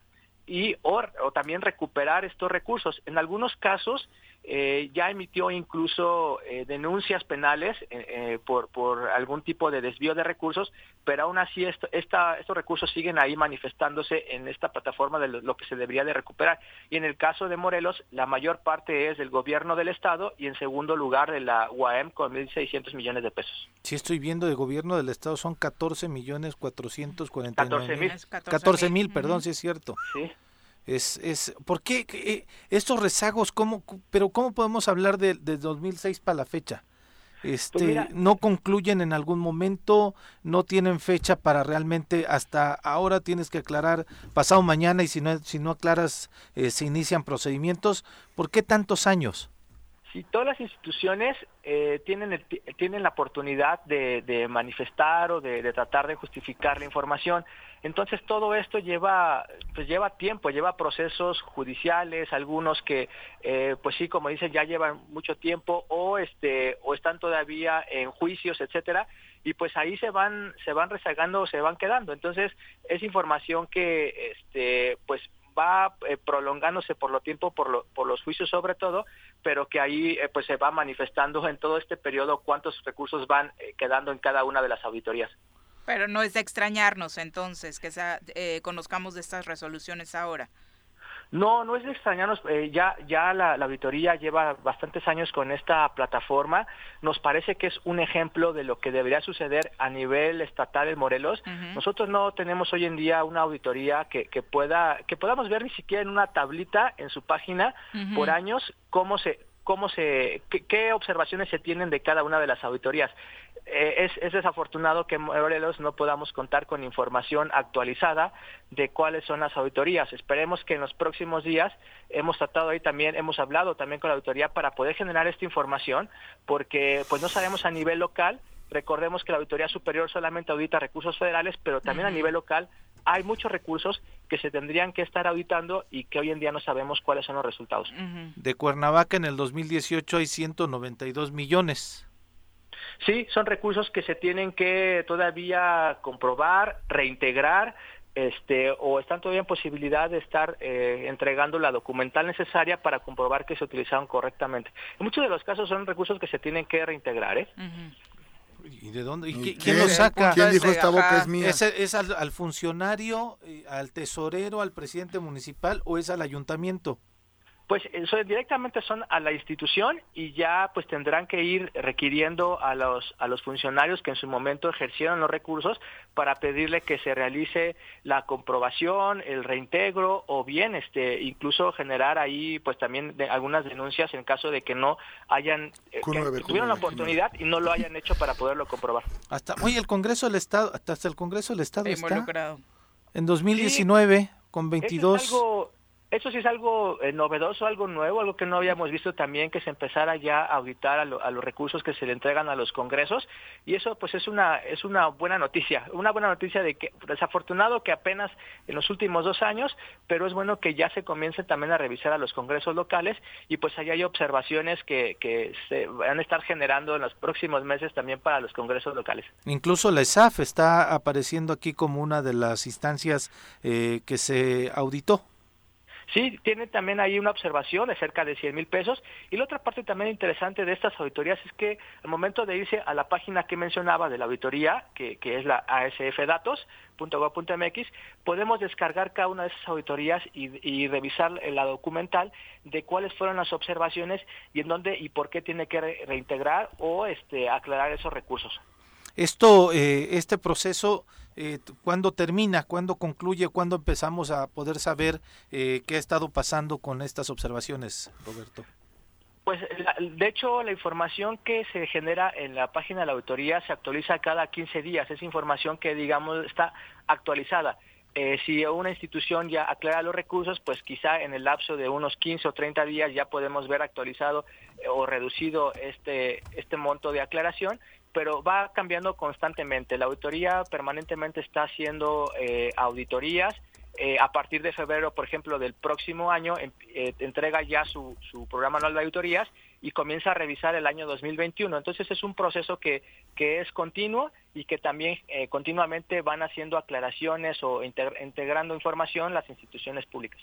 y o, también recuperar estos recursos. En algunos casos eh, ya emitió incluso eh, denuncias penales eh, por, por algún tipo de desvío de recursos, pero aún así esto, esta, estos recursos siguen ahí manifestándose en esta plataforma de lo, que se debería de recuperar. Y en el caso de Morelos, la mayor parte es del gobierno del Estado y en segundo lugar de la UAM con 1.600 millones de pesos. Sí, estoy viendo de gobierno del Estado son 14 millones 449 mil. 14 mil, perdón, sí es cierto. Sí. Es, es, ¿Por qué eh, estos rezagos? ¿cómo, pero ¿cómo podemos hablar de, de 2006 para la fecha? Este, pues no concluyen en algún momento, no tienen fecha para realmente hasta ahora tienes que aclarar pasado mañana y si no si no aclaras eh, se inician procedimientos. ¿Por qué tantos años? Si todas las instituciones eh, tienen, tienen la oportunidad de, de manifestar o de, de, tratar de justificar la información. Entonces todo esto lleva, pues lleva tiempo, lleva procesos judiciales, algunos que, eh, pues sí, como dicen, ya llevan mucho tiempo o este, o están todavía en juicios, etcétera, y pues ahí se van, se van rezagando, se van quedando. Entonces es información que, este, pues va eh, prolongándose por lo tiempo, por, por los juicios sobre todo, pero que ahí eh, pues se va manifestando en todo este periodo cuántos recursos van eh, quedando en cada una de las auditorías. Pero no es de extrañarnos entonces que eh, conozcamos de estas resoluciones ahora. No, no es de extrañarnos. Eh, ya ya la, auditoría lleva bastantes años con esta plataforma. Nos parece que es un ejemplo de lo que debería suceder a nivel estatal en Morelos. Nosotros no tenemos hoy en día una auditoría que, que pueda que podamos ver ni siquiera en una tablita en su página por años cómo se cómo se qué observaciones se tienen de cada una de las auditorías. Eh, es, desafortunado que Morelos no podamos contar con información actualizada de cuáles son las auditorías. Esperemos que en los próximos días hemos tratado ahí también, hemos hablado también con la auditoría para poder generar esta información, porque pues no sabemos a nivel local. Recordemos que la auditoría superior solamente audita recursos federales, pero también a nivel local hay muchos recursos que se tendrían que estar auditando y que hoy en día no sabemos cuáles son los resultados. De Cuernavaca en el 2018 hay 192 millones. Sí, son recursos que se tienen que todavía comprobar, reintegrar, este, o están todavía en posibilidad de estar eh, entregando la documental necesaria para comprobar que se utilizaron correctamente. En muchos de los casos son recursos que se tienen que reintegrar. ¿eh? ¿Y de dónde? quién, lo saca? ¿Quién dijo esta boca es mía? ¿Es, al, funcionario, eh, al tesorero, al presidente municipal o es al ayuntamiento? Pues eso directamente son a la institución y ya pues tendrán que ir requiriendo a los a los funcionarios que en su momento ejercieron los recursos para pedirle que se realice la comprobación, el reintegro o bien este incluso generar ahí pues también algunas denuncias en caso de que no hayan eh, tuvieron la oportunidad y no lo hayan hecho para poderlo comprobar. Hasta hoy el Congreso del Estado hasta el Congreso del Estado está en 2019 con 22 Eso sí es algo eh, novedoso, algo nuevo, algo que no habíamos visto también, que se empezara ya a auditar a, los recursos que se le entregan a los congresos y eso pues es una es una buena noticia, una buena noticia de que desafortunado que apenas en los últimos dos años, pero es bueno que ya se comience también a revisar a los congresos locales y pues allá hay observaciones que, que se van a estar generando en los próximos meses también para los congresos locales. Incluso la ESAF está apareciendo aquí como una de las instancias eh, que se auditó. Sí, tiene también ahí una observación de cerca de 100 mil pesos. Y la otra parte también interesante de estas auditorías es que al momento de irse a la página que mencionaba de la auditoría, que, es la asfdatos.gov.mx, podemos descargar cada una de esas auditorías y, y, revisar la documental de cuáles fueron las observaciones y en dónde y por qué tiene que reintegrar o este, aclarar esos recursos. Esto, eh, este proceso, eh, ¿cuándo termina? ¿Cuándo concluye? ¿Cuándo empezamos a poder saber eh, qué ha estado pasando con estas observaciones, Roberto? Pues de hecho la información que se genera en la página de la auditoría se actualiza cada 15 días, es información que digamos está actualizada. Eh, si una institución ya aclara los recursos, pues quizá en el lapso de unos 15 o 30 días ya podemos ver actualizado o reducido este, este monto de aclaración pero va cambiando constantemente. La auditoría permanentemente está haciendo eh, auditorías. Eh, a partir de febrero, por ejemplo, del próximo año, em, eh, entrega ya su, su programa anual de auditorías y comienza a revisar el año 2021. Entonces es un proceso que, que es continuo y que también continuamente van haciendo aclaraciones o integrando información las instituciones públicas.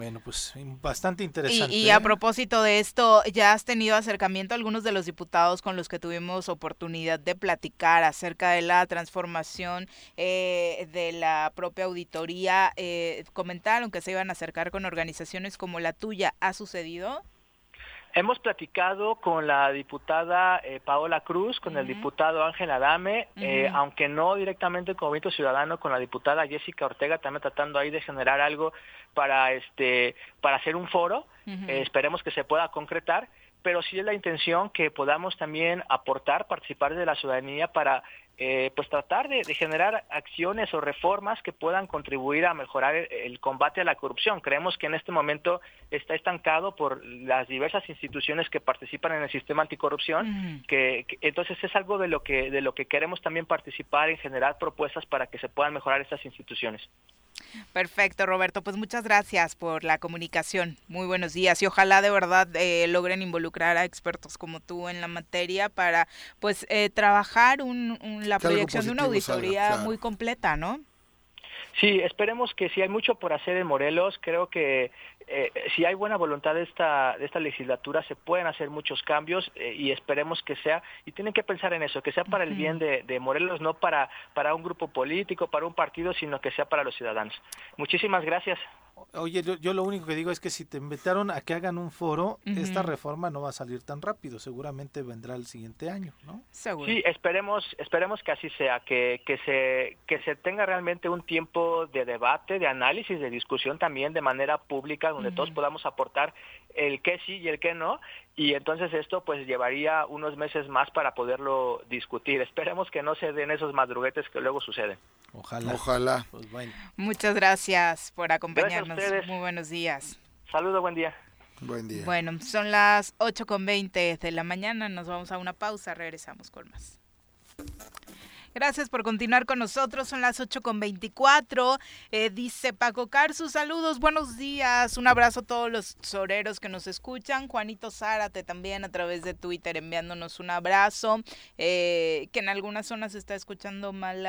Bueno, pues bastante interesante. Y, a ¿eh? propósito de esto, ¿ya has tenido acercamiento a algunos de los diputados con los que tuvimos oportunidad de platicar acerca de la transformación eh, de la propia auditoría? Eh, comentaron que se iban a acercar con organizaciones como la tuya. ¿Ha sucedido? Hemos platicado con la diputada eh, Paola Cruz, con el diputado Ángel Adame, eh, aunque no directamente con Movimiento Ciudadano, con la diputada Jessica Ortega, también tratando ahí de generar algo para este para hacer un foro. Eh, esperemos que se pueda concretar pero sí es la intención que podamos también aportar, participar de la ciudadanía para eh, pues tratar de, generar acciones o reformas que puedan contribuir a mejorar el, combate a la corrupción. Creemos que en este momento está estancado por las diversas instituciones que participan en el sistema anticorrupción, que, entonces es algo de lo que de lo que queremos también participar en generar propuestas para que se puedan mejorar estas instituciones. Perfecto, Roberto. Pues muchas gracias por la comunicación. Muy buenos días y ojalá de verdad eh, logren involucrar a expertos como tú en la materia para pues eh, trabajar un, la proyección de una auditoría muy completa, ¿no? Sí, esperemos que si hay mucho por hacer en Morelos, creo que eh, si hay buena voluntad de esta, de esta legislatura, se pueden hacer muchos cambios eh, y esperemos que sea, y tienen que pensar en eso, que sea para el bien de, de, Morelos, no para, para un grupo político, para un partido, sino que sea para los ciudadanos. Muchísimas gracias. Oye, yo, lo único que digo es que si te invitaron a que hagan un foro, esta reforma no va a salir tan rápido, seguramente vendrá el siguiente año, ¿no? Sí, esperemos, esperemos que así sea, que, que, se, que se tenga realmente un tiempo de debate, de análisis, de discusión también de manera pública, donde todos podamos aportar el qué sí y el qué no, y entonces esto pues llevaría unos meses más para poderlo discutir. Esperemos que no se den esos madruguetes que luego suceden. Ojalá. Ojalá. Pues Muchas gracias por acompañarnos. Muy buenos días. Saludos, buen día. Buen día. Bueno, son las 8.20 de la mañana, nos vamos a una pausa, regresamos con más. Gracias por continuar con nosotros. Son las 8 con 24. Eh, dice Paco sus saludos, buenos días. Un abrazo a todos los soreros que nos escuchan. Juanito Zárate también a través de Twitter enviándonos un abrazo. Eh, que en algunas zonas se está escuchando mal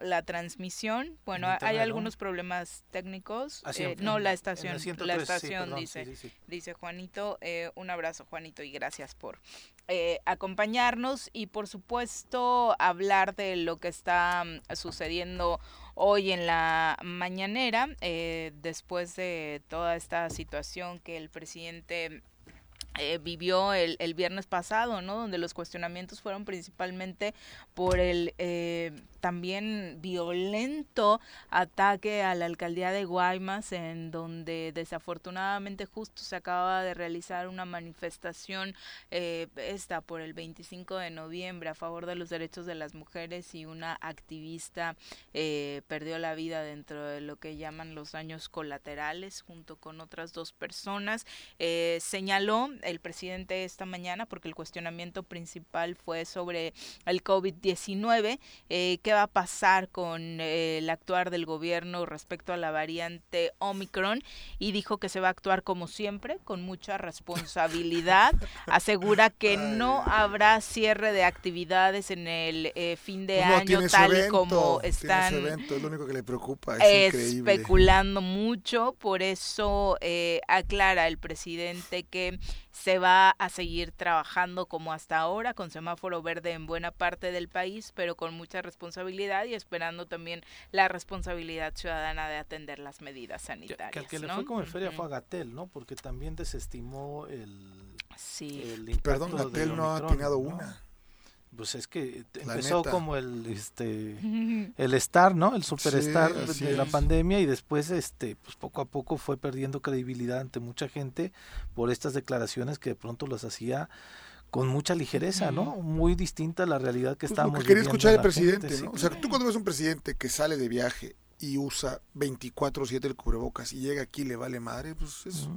la, transmisión. Bueno, hay algunos problemas técnicos. Ah, eh, no, la estación. La estación, dice, dice Juanito. un abrazo, Juanito, y gracias por acompañarnos y por supuesto hablar de lo que está mm, sucediendo hoy en la mañanera, eh, después de toda esta situación que el presidente eh, vivió el, el, viernes pasado, ¿no? Donde los cuestionamientos fueron principalmente por el, eh, también violento ataque a la alcaldía de Guaymas, en donde desafortunadamente justo se acaba de realizar una manifestación eh, esta por el 25 de noviembre a favor de los derechos de las mujeres y una activista eh, perdió la vida dentro de lo que llaman los daños colaterales junto con otras dos personas. Eh, señaló el presidente esta mañana, porque el cuestionamiento principal fue sobre el COVID-19, eh, qué va a pasar con eh, el actuar del gobierno respecto a la variante Omicron y dijo que se va a actuar como siempre, con mucha responsabilidad. Asegura que no habrá cierre de actividades en el eh, fin de año tal y como están evento, es lo único que le preocupa, es increíble. especulando mucho, por eso eh, aclara el presidente que se va a seguir trabajando como hasta ahora, con semáforo verde en buena parte del país, pero con mucha responsabilidad y esperando también la responsabilidad ciudadana de atender las medidas sanitarias. Que al que le ¿no? fue como en feria fue a Gatel, ¿no? Porque también desestimó el, Sí. el Perdón, Gatel no ha atinado ¿no? una. Pues es que empezó como el este el star, ¿no? El superstar Sí, de la es. pandemia y después este pues poco a poco fue perdiendo credibilidad ante mucha gente por estas declaraciones que de pronto las hacía con mucha ligereza, ¿no? Muy distinta a la realidad que Pues lo estábamos que quería viviendo escuchar el gente, presidente, sí, ¿no? O sea, tú cuando ves un presidente que sale de viaje y usa 24/7 el cubrebocas y llega aquí y le vale madre, pues es.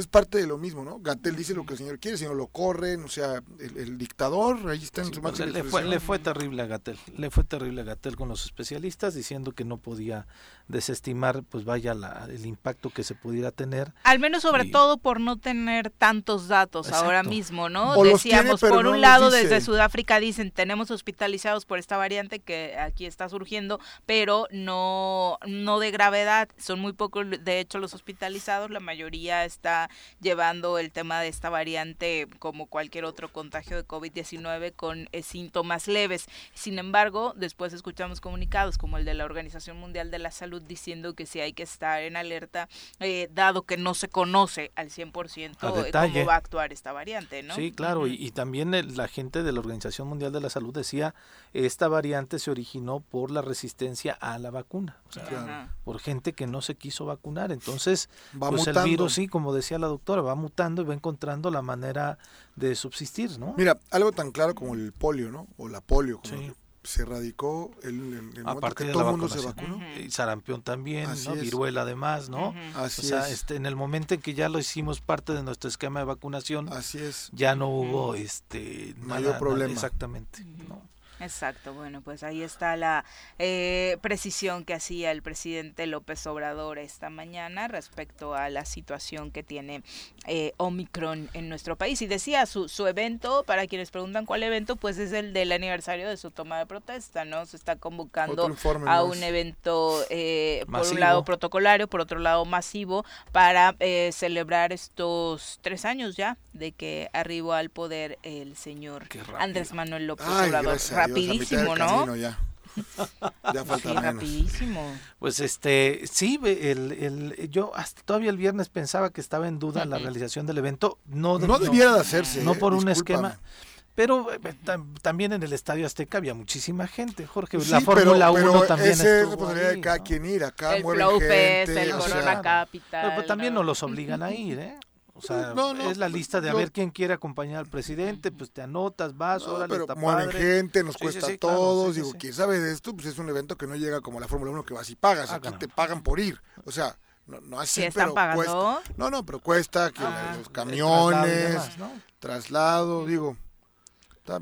Es parte de lo mismo, ¿no? Gatel dice lo que el señor quiere, si no lo corren, o sea, el, el dictador, ahí está en Sí, su máxima le, fue, le fue terrible a Gatel, le fue terrible a Gatel con los especialistas diciendo que no podía desestimar, pues vaya la, el impacto que se pudiera tener. Al menos sobre Y- todo por no tener tantos datos ahora mismo, ¿no? O los tiene, Decíamos, por no un lado dice. desde Sudáfrica dicen, tenemos hospitalizados por esta variante que aquí está surgiendo, pero no, no de gravedad, son muy pocos, de hecho, los hospitalizados, la mayoría está llevando el tema de esta variante como cualquier otro contagio de COVID-19 con eh, síntomas leves. Sin embargo, después escuchamos comunicados como el de la Organización Mundial de la Salud diciendo que sí hay que estar en alerta, eh, dado que no se conoce al 100% A eh, detalle. cómo va a actuar esta variante, ¿no? Sí, claro, y, y también el- la gente de la Organización Mundial de la Salud decía, esta variante se originó por la resistencia a la vacuna, o sea, por gente que no se quiso vacunar. Entonces, Va pues el mutando. virus, sí, como decía la doctora, va mutando y va encontrando la manera de subsistir, ¿no? Mira, algo tan claro como el polio, ¿no? O la polio, como Sí. se erradicó el, en el momento Aparte que de todo la el mundo se vacunó. Y sarampión también, Así ¿no? es. Viruela además, ¿no? Ujú. Así o sea, es. este, en el momento en que ya lo hicimos parte de nuestro esquema de vacunación, Así es. ya no hubo este Mayor nada- problema. nada- exactamente, ¿no? Exacto, bueno, pues ahí está la eh, precisión que hacía el presidente López Obrador esta mañana respecto a la situación que tiene eh, Omicron en nuestro país. Y decía, su, su evento, para quienes preguntan cuál evento, pues es el del aniversario de su toma de protesta, ¿no? Se está convocando informe a un evento, eh, por un lado protocolario, por otro lado masivo, para eh, celebrar estos tres años ya de que arribó al poder el señor. Andrés Manuel López Ay, Obrador. Rapidísimo, ¿no? camino ya. Ya falta Sí, menos. rapidísimo. Pues este, sí, ve- el, el, yo hasta todavía el viernes pensaba que estaba en duda la realización del evento. No, de- No debiera de hacerse. no eh, por un discúlpame. esquema. Pero eh, tam- también en el Estadio Azteca había muchísima gente, Jorge. Sí, la pero- Fórmula pero 1 también esa es responsabilidad de cada ¿no? quien ir. Acá El mueven Flow gente. Fest, el o sea, Corona Capital. Pero, pues, también no ¿no? los obligan a ir, ¿eh? O sea, No, no, es la lista de a no. ver quién quiere acompañar al presidente, pues te anotas, vas, no, órale, pero está mueven padre. gente, nos Sí, cuesta sí, todos. sí, sí, Digo, sí. quien sabe de esto, pues es un evento que no llega como la Fórmula 1 que vas y pagas. Ah, Aquí claro. te pagan por ir. O sea, no, no así, ¿Sí están pero pagando? cuesta. No, no, pero cuesta que Ah. los El camiones, traslado y demás, ¿no? traslado, digo. Está,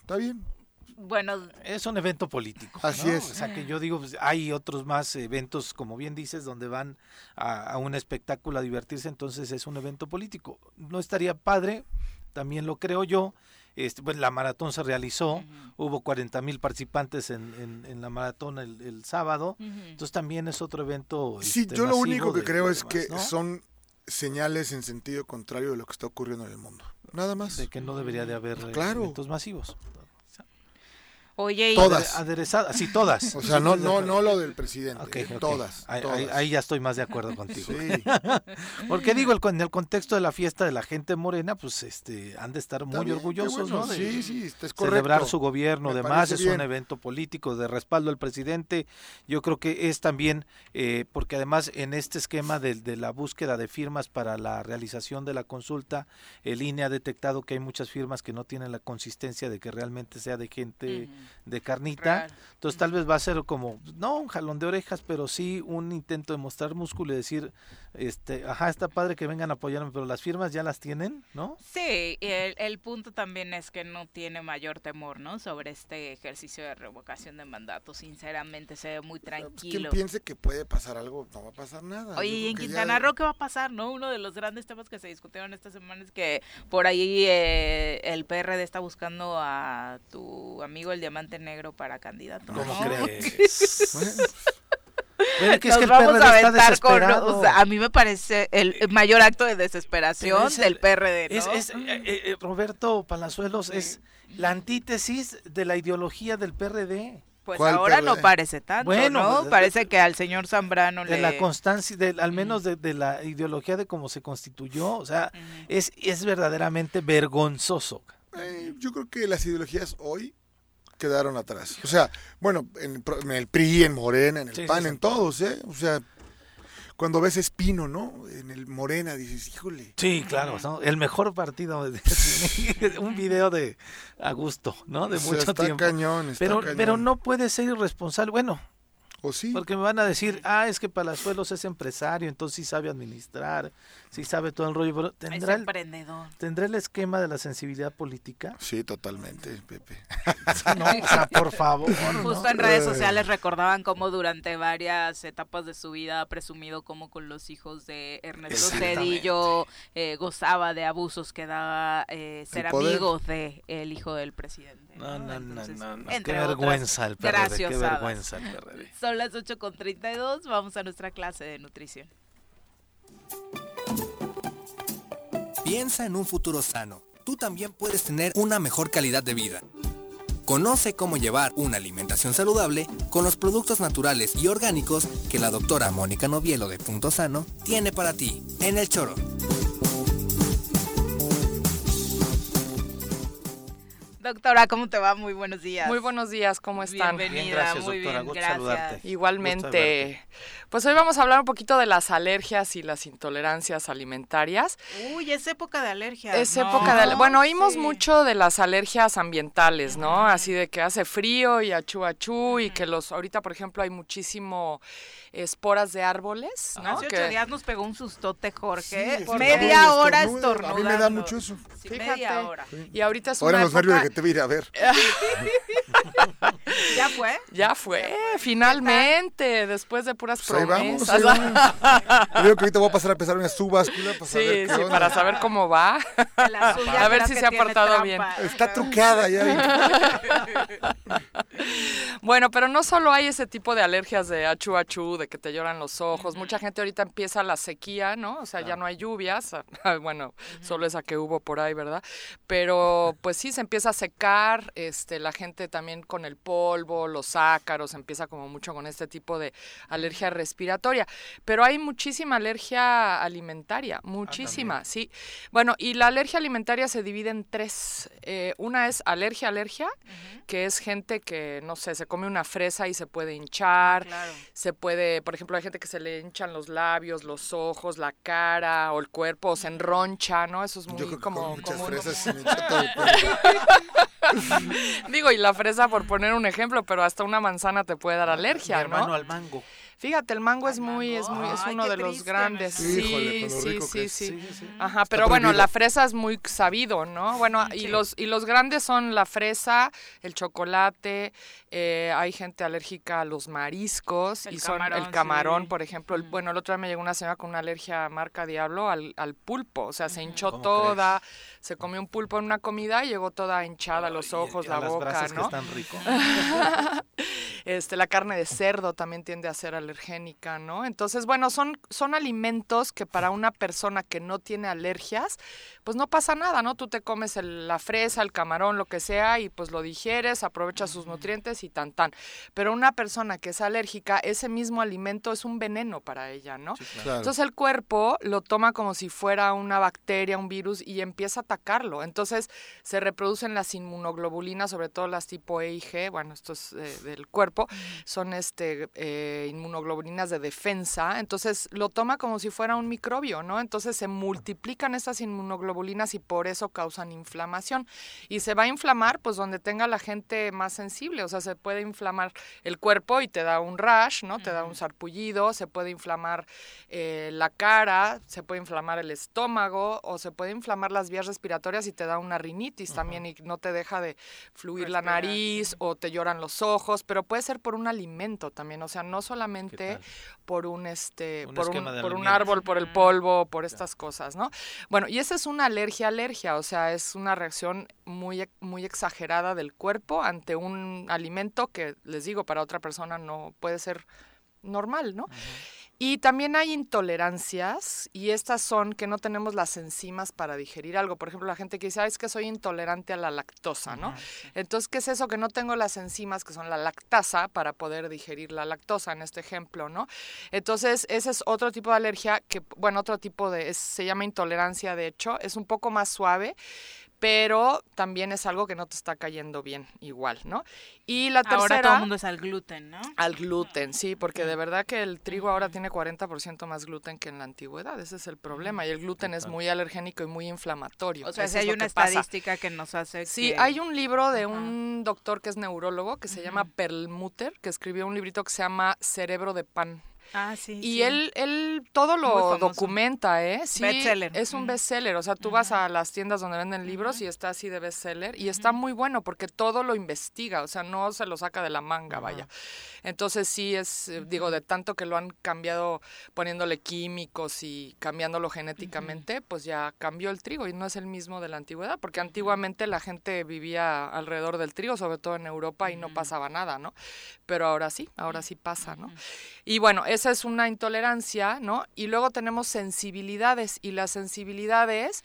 está bien. Bueno, Es un evento político. Así ¿no? es. O sea que yo digo, pues, hay otros más eventos, como bien dices, donde van a, a un espectáculo a divertirse, entonces es un evento político. No estaría padre, también lo creo yo. Este, pues, la maratón se realizó, hubo 40 mil participantes en, en, en la maratón el, el sábado, entonces también es otro evento. Sí, este, yo lo único que de- creo de es demás, que ¿no? son señales en sentido contrario de lo que está ocurriendo en el mundo. Nada más. de que no debería de haber Claro. eventos masivos. Oye, todas. Aderezadas, sí, todas. O sea, no, no, no lo del presidente, Todas, ahí, ya estoy más de acuerdo contigo. Sí. Porque digo, el, en el contexto de la fiesta de la gente morena, pues este han de estar muy orgullosos, ¿no? sí, sí, es celebrar su gobierno, además es un evento político de respaldo al presidente. Yo creo que es también, eh, porque además en este esquema de, de, la búsqueda de firmas para la realización de la consulta, el INE ha detectado que hay muchas firmas que no tienen la consistencia de que realmente sea de gente de carnita. Entonces tal vez va a ser como, no un jalón de orejas, pero sí un intento de mostrar músculo y decir, este, ajá, está padre que vengan a apoyarme, pero las firmas ya las tienen, ¿no? Sí, el, el punto también es que no tiene mayor temor, ¿no? Sobre este ejercicio de revocación de mandato. Sinceramente se ve muy pues, tranquilo. Quien piense que puede pasar algo, no va a pasar nada. Oye, ¿y en Quintana Roo qué va a pasar, no? Uno de los grandes temas que se discutieron esta semana es que por ahí eh, el PRD está buscando a tu amigo el Diamante Negro para candidato. ¿Cómo crees? que es que el vamos a aventar con, a mí me parece el mayor acto de desesperación del PRD. ¿no? Es, eh, eh, Roberto Palazuelos es la antítesis de la ideología del PRD. Pues ahora no parece tanto, bueno, ¿no? Pues, parece que al señor Zambrano de la constancia, de, al menos de, la ideología de cómo se constituyó, o sea, es, es verdaderamente vergonzoso. Eh, yo creo que las ideologías hoy quedaron atrás. O sea, bueno, en, el PRI, en Morena, en el PAN, en todos, ¿eh? O sea, cuando ves Espino, ¿no? En el Morena dices, híjole. Sí, claro, el mejor partido. un video de a gusto, ¿no? De mucho tiempo. Cañón, pero, cañón. pero no puede ser irresponsable. Bueno, ¿O sí? Porque me van a decir, ah, es que Palazuelos es empresario, entonces sí sabe administrar, sí sabe todo el rollo. Pero ¿tendrá, es emprendedor. ¿Tendrá el esquema de la sensibilidad política? Sí, totalmente, Pepe. no, o sea, por favor. Justo en redes sociales recordaban cómo durante varias etapas de su vida ha presumido cómo con los hijos de Ernesto Cedillo eh, gozaba de abusos que daba eh, ser amigo de el hijo del presidente. No, no, no, no, Qué vergüenza el PRD, qué vergüenza el PRD. Son las 8.32, vamos a nuestra clase de nutrición. Piensa en un futuro sano. Tú también puedes tener una mejor calidad de vida. Conoce cómo llevar una alimentación saludable con los productos naturales y orgánicos que la doctora Mónica Novielo de Punto Sano tiene para ti en el choro. Doctora, ¿cómo te va? Muy buenos días. Muy buenos días, ¿cómo están? Bienvenida, muy bien, gracias. Igualmente. Pues hoy vamos a hablar un poquito de las alergias y las intolerancias alimentarias. Uy, es época de alergias. Es época de Bueno, oímos mucho de las alergias ambientales, ¿no? Así de que hace frío y achú achú y que los ahorita, por ejemplo, hay muchísimo esporas de árboles, ¿no? Hace ocho días nos pegó un sustote, Jorge. media hora estornudando. A mí me da mucho eso. Sí, media hora. Y ahorita es Ahora una nos época... que te voy a ir a ver. ¿Ya fue? Ya fue, finalmente, después de puras pues promesas. Creo que ahorita voy a pasar a empezar una subáscula para sí, saber sí, para saber cómo va. a ver si se ha portado bien. Está trucada ya. bueno, pero no solo hay ese tipo de alergias de achu achu, de que te lloran los ojos. Mucha gente ahorita empieza la sequía, ¿no? O sea, ya no hay lluvias. bueno, solo esa que hubo por ahí, ¿verdad? Pero pues sí, se empieza a secar. Este, la gente también con el polvo, los ácaros, empieza como mucho con este tipo de alergia respiratoria. Pero hay muchísima alergia alimentaria, ah, muchísima, sí. Bueno, y la alergia alimentaria se divide en tres. Eh, una es alergia, alergia, que es gente que, no sé, se come una fresa y se puede hinchar, se puede, por ejemplo, hay gente que se le hinchan los labios, los ojos, la cara o el cuerpo, o se enroncha, ¿no? Eso es muy como... Muchas fresas se me todo el Digo, y la fresa por poner un ejemplo, pero hasta una manzana te puede dar alergia, Mi hermano al mango. Fíjate, el mango es muy, es muy, es uno de los grandes. Sí, sí, sí, sí, Ajá, pero bueno, la fresa es muy sabido, ¿no? Bueno, y los, y los grandes son la fresa, el chocolate, eh, hay gente alérgica a los mariscos y son el camarón, por ejemplo. El, bueno, el otro día me llegó una señora con una alergia a marca Diablo al, al pulpo, o sea, se hinchó toda, se comió un pulpo en una comida y llegó toda hinchada, los ojos, la boca, ¿no? Que están ricos. Este, la carne de cerdo también tiende a ser alergénica, ¿no? Entonces, bueno, son, son alimentos que para una persona que no tiene alergias, pues no pasa nada, ¿no? Tú te comes la fresa, el camarón, lo que sea, y pues lo digieres, aprovechas sus nutrientes y tan tan. Pero una persona que es alérgica, ese mismo alimento es un veneno para ella, ¿no? Entonces el cuerpo lo toma como si fuera una bacteria, un virus, y empieza a atacarlo. Entonces se reproducen las inmunoglobulinas, sobre todo las tipo E y G, bueno, estos eh, del cuerpo, son este eh, inmunoglobulinas de defensa. Entonces lo toma como si fuera un microbio, ¿no? Entonces se multiplican estas inmunoglobulinas y por eso causan inflamación. Y se va a inflamar, pues donde tenga la gente más sensible, o sea, se puede inflamar el cuerpo y te da un rash, ¿no? Te da un sarpullido, se puede inflamar eh, la cara, se puede inflamar el estómago o se puede inflamar las vías respiratorias y te da una rinitis también y no te deja de fluir la nariz o te lloran los ojos, pero puede ser por un alimento también, o sea, no solamente por un este por, un, por un árbol, por el polvo, por estas cosas, ¿no? Bueno, y esa es una alergia alergia, o sea, es una reacción muy muy exagerada del cuerpo ante un alimento que les digo para otra persona no puede ser normal, ¿no? Y también hay intolerancias y estas son que no tenemos las enzimas para digerir algo. Por ejemplo, la gente que dice, es que soy intolerante a la lactosa, ¿no? Entonces, ¿qué es eso? Que no tengo las enzimas que son la lactasa para poder digerir la lactosa en este ejemplo, ¿no? Entonces, ese es otro tipo de alergia que, bueno, otro tipo de, se llama intolerancia, de hecho, es un poco más suave pero también es algo que no te está cayendo bien igual, ¿no? Y la tercera... Ahora todo el mundo es al gluten, ¿no? Al gluten, sí, porque de verdad que el trigo ahora tiene 40% más gluten que en la antigüedad, ese es el problema, y el gluten es muy alergénico y muy inflamatorio. O sea, si hay una estadística que nos hace Sí, hay un libro de un doctor que es neurólogo, que se llama Perlmutter, que escribió un librito que se llama Cerebro de Pan. Ah, sí. Y él, él todo lo documenta, ¿eh? Sí, bestseller. Es un bestseller. O sea, tú vas a las tiendas donde venden libros y está así de bestseller. Y está muy bueno porque todo lo investiga. O sea, no se lo saca de la manga, vaya. Entonces sí es, eh, digo, de tanto que lo han cambiado poniéndole químicos y cambiándolo genéticamente, pues ya cambió el trigo y no es el mismo de la antigüedad. Porque antiguamente la gente vivía alrededor del trigo, sobre todo en Europa, y no pasaba nada, ¿no? Pero ahora sí, ahora sí pasa, ¿no? Y bueno, esa es una intolerancia, ¿no? Y luego tenemos sensibilidades y las sensibilidades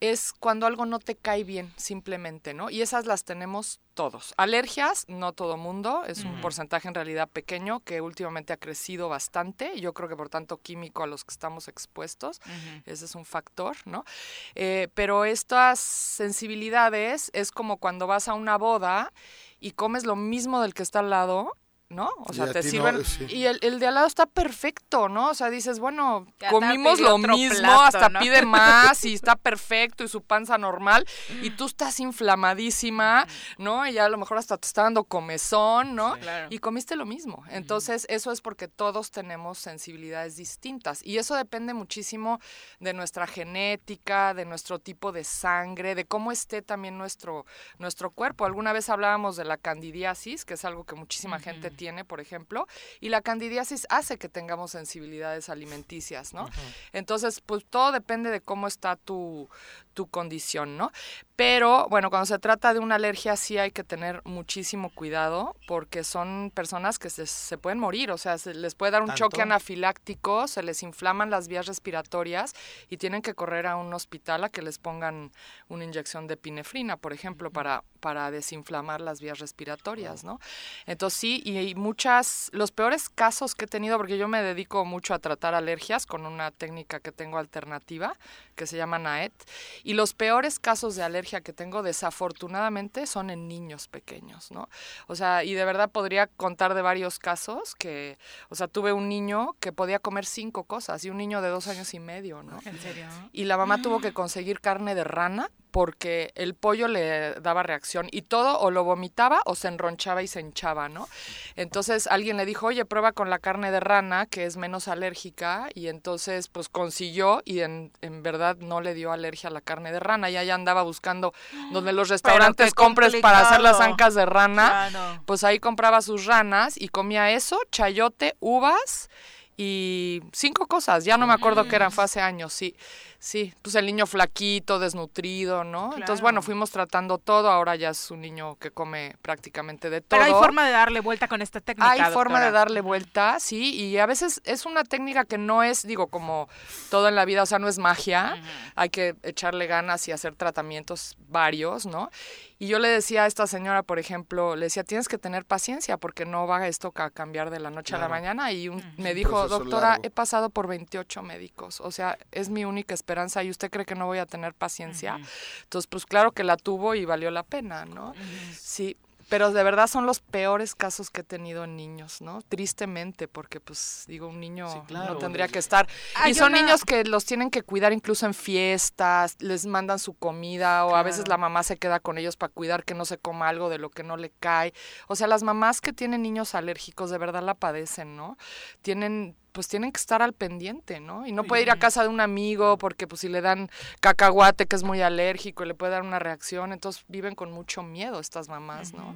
es cuando algo no te cae bien, simplemente, ¿no? Y esas las tenemos todos. Alergias, no todo mundo, es un porcentaje en realidad pequeño que últimamente ha crecido bastante, yo creo que por tanto químico a los que estamos expuestos, ese es un factor, ¿no? Eh, pero estas sensibilidades es como cuando vas a una boda y comes lo mismo del que está al lado ¿no? O sea, te sirven. Y el, el, de al lado está perfecto, ¿no? O sea, dices, bueno, comimos lo mismo, hasta pide más y está perfecto y su panza normal y tú estás inflamadísima, ¿no? Y ya a lo mejor hasta te está dando comezón, ¿no? Y comiste lo mismo. Entonces, eso es porque todos tenemos sensibilidades distintas y eso depende muchísimo de nuestra genética, de nuestro tipo de sangre, de cómo esté también nuestro, nuestro cuerpo. Alguna vez hablábamos de la candidiasis, que es algo que muchísima gente tiene, por ejemplo, y la candidiasis hace que tengamos sensibilidades alimenticias, ¿no? Entonces, pues todo depende de cómo está tu, tu condición, ¿no? Pero bueno, cuando se trata de una alergia sí hay que tener muchísimo cuidado porque son personas que se, pueden morir, o sea, se les puede dar un choque anafiláctico, se les inflaman las vías respiratorias y tienen que correr a un hospital a que les pongan una inyección de epinefrina, por ejemplo, para, para desinflamar las vías respiratorias, ¿no? Entonces sí, y, muchas, los peores casos que he tenido, porque yo me dedico mucho a tratar alergias con una técnica que tengo alternativa, que se llama NAET, y los peores casos de alergia que tengo, desafortunadamente, son en niños pequeños, ¿no? O sea, y de verdad podría contar de varios casos que, o sea, tuve un niño que podía comer cinco cosas y un niño de dos años y medio, ¿no? ¿En serio? Y la mamá tuvo que conseguir carne de rana porque el pollo le daba reacción y todo o lo vomitaba o se enronchaba y se hinchaba, ¿no? Entonces alguien le dijo, oye, prueba con la carne de rana, que es menos alérgica, y entonces pues consiguió y en, en verdad no le dio alergia a la carne de rana, y allá andaba buscando donde los restaurantes compres para hacer las ancas de rana, pues ahí compraba sus ranas y comía eso, chayote, uvas, y cinco cosas, ya no me acuerdo qué eran, fue hace años, sí. Sí, pues el niño flaquito, desnutrido, ¿no? Entonces, bueno, fuimos tratando todo, ahora ya es un niño que come prácticamente de todo. Pero hay forma de darle vuelta con esta técnica. Hay forma de darle vuelta, sí, y a veces es una técnica que no es, digo, como todo en la vida, o sea, no es magia, hay que echarle ganas y hacer tratamientos varios, ¿no? Y yo le decía a esta señora, por ejemplo, le decía, tienes que tener paciencia porque no va esto a cambiar de la noche a la mañana. Y me dijo, doctora, he pasado por 28 médicos, o sea, es mi única esperanza y usted cree que no voy a tener paciencia. Entonces, pues claro que la tuvo y valió la pena, ¿no? Sí, pero de verdad son los peores casos que he tenido en niños, ¿no? Tristemente, porque pues digo, un niño no tendría que estar. y son niños que los tienen que cuidar incluso en fiestas, les mandan su comida o a veces la mamá se queda con ellos para cuidar que no se coma algo de lo que no le cae. O sea, las mamás que tienen niños alérgicos de verdad la padecen, ¿no? Tienen pues tienen que estar al pendiente, ¿no? Y no puede ir a casa de un amigo porque pues si le dan cacahuate que es muy alérgico y le puede dar una reacción, entonces viven con mucho miedo estas mamás, ¿no?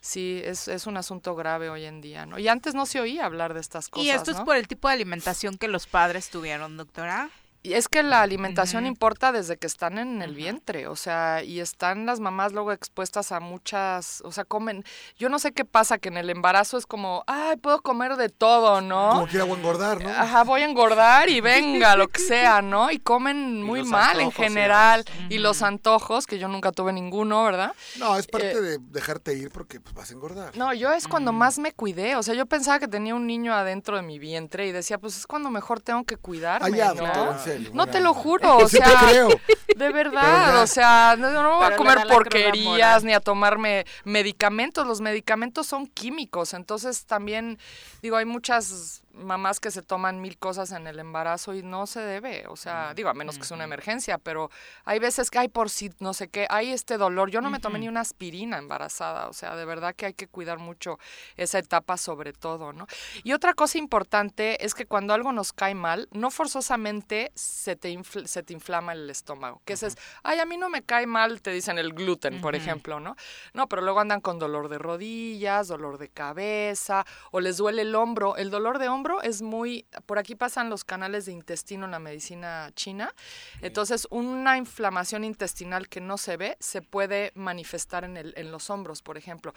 Sí, es, es un asunto grave hoy en día, ¿no? Y antes no se oía hablar de estas cosas. Y esto es por el tipo de alimentación que los padres tuvieron, doctora. Y es que la alimentación importa desde que están en el vientre, o sea, y están las mamás luego expuestas a muchas, o sea, comen, yo no sé qué pasa, que en el embarazo es como, ay, puedo comer de todo, ¿no? Como quiera engordar, ¿no? Ajá, voy a engordar y venga, lo que sea, ¿no? Y comen muy mal en general, y, los antojos, que yo nunca tuve ninguno, ¿verdad? No, es parte eh, de dejarte ir porque pues, vas a engordar. No, yo es cuando más me cuidé, o sea, yo pensaba que tenía un niño adentro de mi vientre y decía, pues es cuando mejor tengo que cuidarme, ah, ¿no? No te lo juro, o sea, de verdad, o sea, no, no voy a comer porquerías ni a tomarme medicamentos, los medicamentos son químicos, entonces también digo, hay muchas mamás que se toman mil cosas en el embarazo y no se debe, o sea, digo, a menos que sea una emergencia, pero hay veces que hay por si no sé qué, hay este dolor. Yo no me tomé ni una aspirina embarazada, o sea, de verdad que hay que cuidar mucho esa etapa sobre todo, ¿no? Y otra cosa importante es que cuando algo nos cae mal, no forzosamente se te, se te inflama el estómago, que es, ay, a mí no me cae mal, te dicen el gluten, por ejemplo, ¿no? No, pero luego andan con dolor de rodillas, dolor de cabeza, o les duele el hombro. El dolor de hombro es muy, por aquí pasan los canales de intestino en la medicina china, entonces una inflamación intestinal que no se ve se puede manifestar en, el, en los hombros, por ejemplo.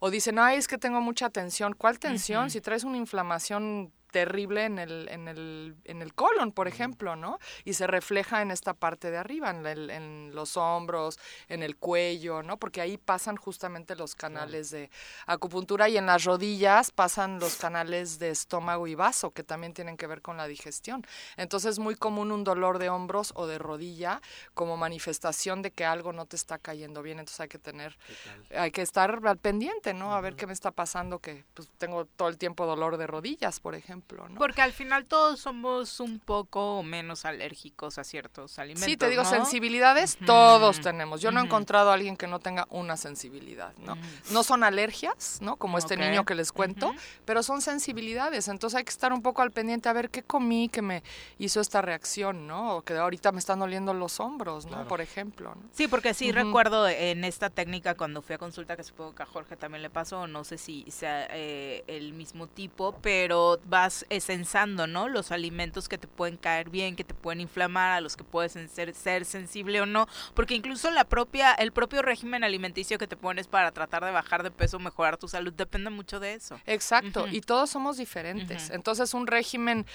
O dicen, ay, es que tengo mucha tensión. ¿Cuál tensión? Si traes una inflamación terrible en el, en el, en el colon, por ejemplo, ¿no? Y se refleja en esta parte de arriba, en, en los hombros, en el cuello, ¿no? Porque ahí pasan justamente los canales de acupuntura y en las rodillas pasan los canales de estómago y vaso, que también tienen que ver con la digestión. Entonces es muy común un dolor de hombros o de rodilla como manifestación de que algo no te está cayendo bien, entonces hay que tener, hay que estar al pendiente, ¿no? A ver qué me está pasando, que pues, tengo todo el tiempo dolor de rodillas, por ejemplo. Porque al final todos somos un poco menos alérgicos a ciertos alimentos. Sí, te digo, sensibilidades todos tenemos. Yo no he encontrado a alguien que no tenga una sensibilidad, ¿no? No son alergias, ¿no? Como este niño que les cuento, pero son sensibilidades. Entonces hay que estar un poco al pendiente a ver qué comí que me hizo esta reacción, ¿no? O que ahorita me están doliendo los hombros, ¿no? Por ejemplo. Sí, porque sí recuerdo en esta técnica cuando fui a consulta, que supongo que a Jorge también le pasó, no sé si sea eh, el mismo tipo, pero va esensando, ¿no? Los alimentos que te pueden caer bien, que te pueden inflamar, a los que puedes ser, ser sensible o no, porque incluso la propia, el propio régimen alimenticio que te pones para tratar de bajar de peso, mejorar tu salud, depende mucho de eso. Exacto, y todos somos diferentes. Entonces, un régimen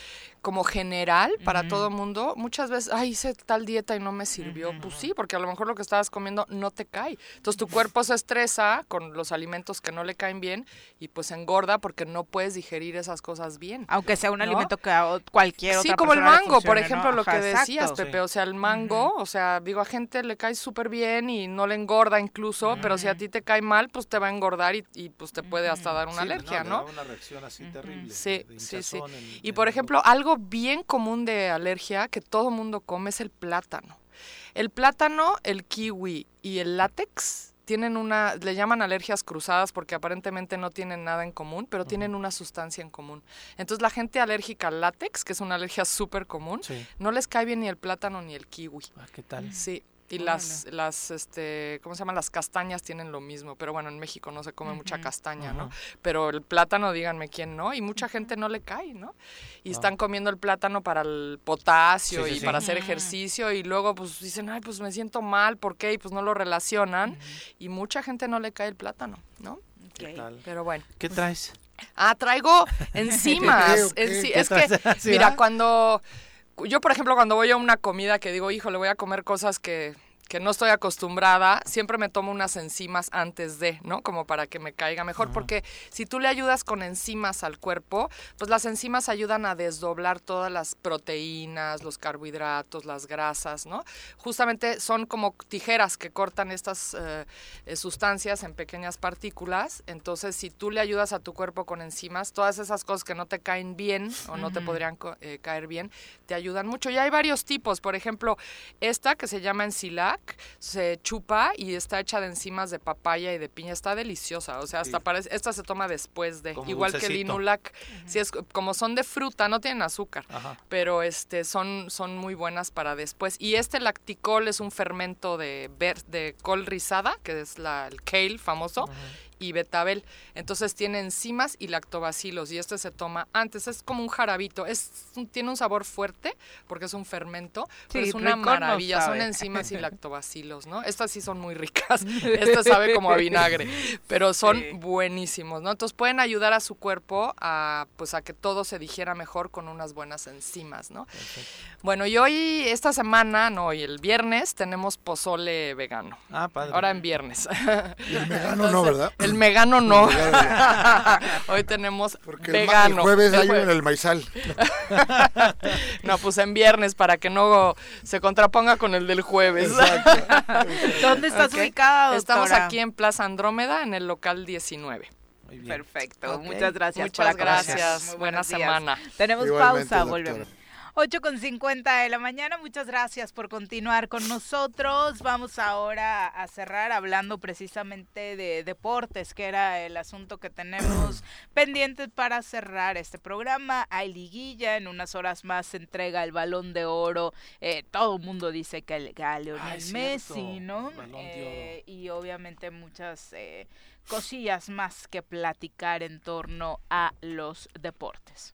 como general para todo mundo, muchas veces, ay, hice tal dieta y no me sirvió. Pues sí, porque a lo mejor lo que estabas comiendo no te cae. Entonces, tu cuerpo se estresa con los alimentos que no le caen bien y pues engorda porque no puedes digerir esas cosas bien. Aunque sea un alimento que a cualquier otra Sí, como el mango, por ejemplo, lo que decías, Pepe. O sea, el mango, o sea, digo, a gente le cae súper bien y no le engorda incluso, pero si a ti te cae mal, pues te va a engordar y, pues te puede hasta dar una alergia, ¿no? una reacción así terrible. Sí, sí, sí. y por ejemplo, algo bien común de alergia que todo mundo come es el plátano. El plátano, el kiwi y el látex tienen una, le llaman alergias cruzadas porque aparentemente no tienen nada en común, pero tienen una sustancia en común. Entonces la gente alérgica al látex, que es una alergia súper común, no les cae bien ni el plátano ni el kiwi. Ah, ¿Qué tal? Sí, Y las, las, este, ¿cómo se llaman? Las castañas tienen lo mismo, pero bueno, en México no se come mucha castaña, ¿no? Pero el plátano, díganme quién no, y mucha gente no le cae, ¿no? Y están comiendo el plátano para el potasio y para hacer ejercicio, y luego pues dicen, ay, pues me siento mal, ¿por qué? Y pues no lo relacionan, y mucha gente no le cae el plátano, ¿no? ¿Qué tal? Pero bueno. ¿Qué traes? Ah, traigo enzimas. es que, mira, cuando yo, por ejemplo, cuando voy a una comida que digo, hijo, le voy a comer cosas que que no estoy acostumbrada, siempre me tomo unas enzimas antes de, ¿no? Como para que me caiga mejor, porque si tú le ayudas con enzimas al cuerpo, pues las enzimas ayudan a desdoblar todas las proteínas, los carbohidratos, las grasas, ¿no? Justamente son como tijeras que cortan estas eh, eh, sustancias en pequeñas partículas, entonces si tú le ayudas a tu cuerpo con enzimas, todas esas cosas que no te caen bien o no te podrían eh, caer bien, te ayudan mucho. Y hay varios tipos, por ejemplo, esta que se llama ensilac, se chupa y está hecha de enzimas de papaya y de piña. Está deliciosa. O sea, hasta parece, esta se toma después de, igual que el inulac. si es, como son de fruta, no tienen azúcar, pero este son, son muy buenas para después. Y este lacticol es un fermento de, de col rizada, que es la, el kale famoso, y betabel. Entonces tiene enzimas y lactobacilos y este se toma antes. Es como un jarabito. Es, tiene un sabor fuerte porque es un fermento, pero es una maravilla. son enzimas y lactobacilos, ¿no? Estas sí son muy ricas. Esta sabe como a vinagre, pero son buenísimos, ¿no? Entonces pueden ayudar a su cuerpo a, pues, a que todo se digiera mejor con unas buenas enzimas, ¿no? Bueno, y hoy, esta semana, no, hoy el viernes, tenemos pozole vegano. Ah, padre. Ahora en viernes. el vegano no, ¿verdad? El megano no. Hoy tenemos Porque vegano. El, jueves hay en el maizal. no, pues en viernes para que no se contraponga con el del jueves. ¿Dónde estás ubicado? Estamos aquí en Plaza Andrómeda, en el local 19. Perfecto, muchas gracias. Muchas gracias. Buena semana. Tenemos pausa, volvemos. 8 con 50 de la mañana. Muchas gracias por continuar con nosotros. Vamos ahora a cerrar hablando precisamente de deportes, que era el asunto que tenemos pendiente para cerrar este programa. Hay liguilla, en unas horas más se entrega el balón de oro. Eh, todo el mundo dice que el Leonel Messi, ¿no? Eh, y obviamente muchas eh, cosillas más que platicar en torno a los deportes.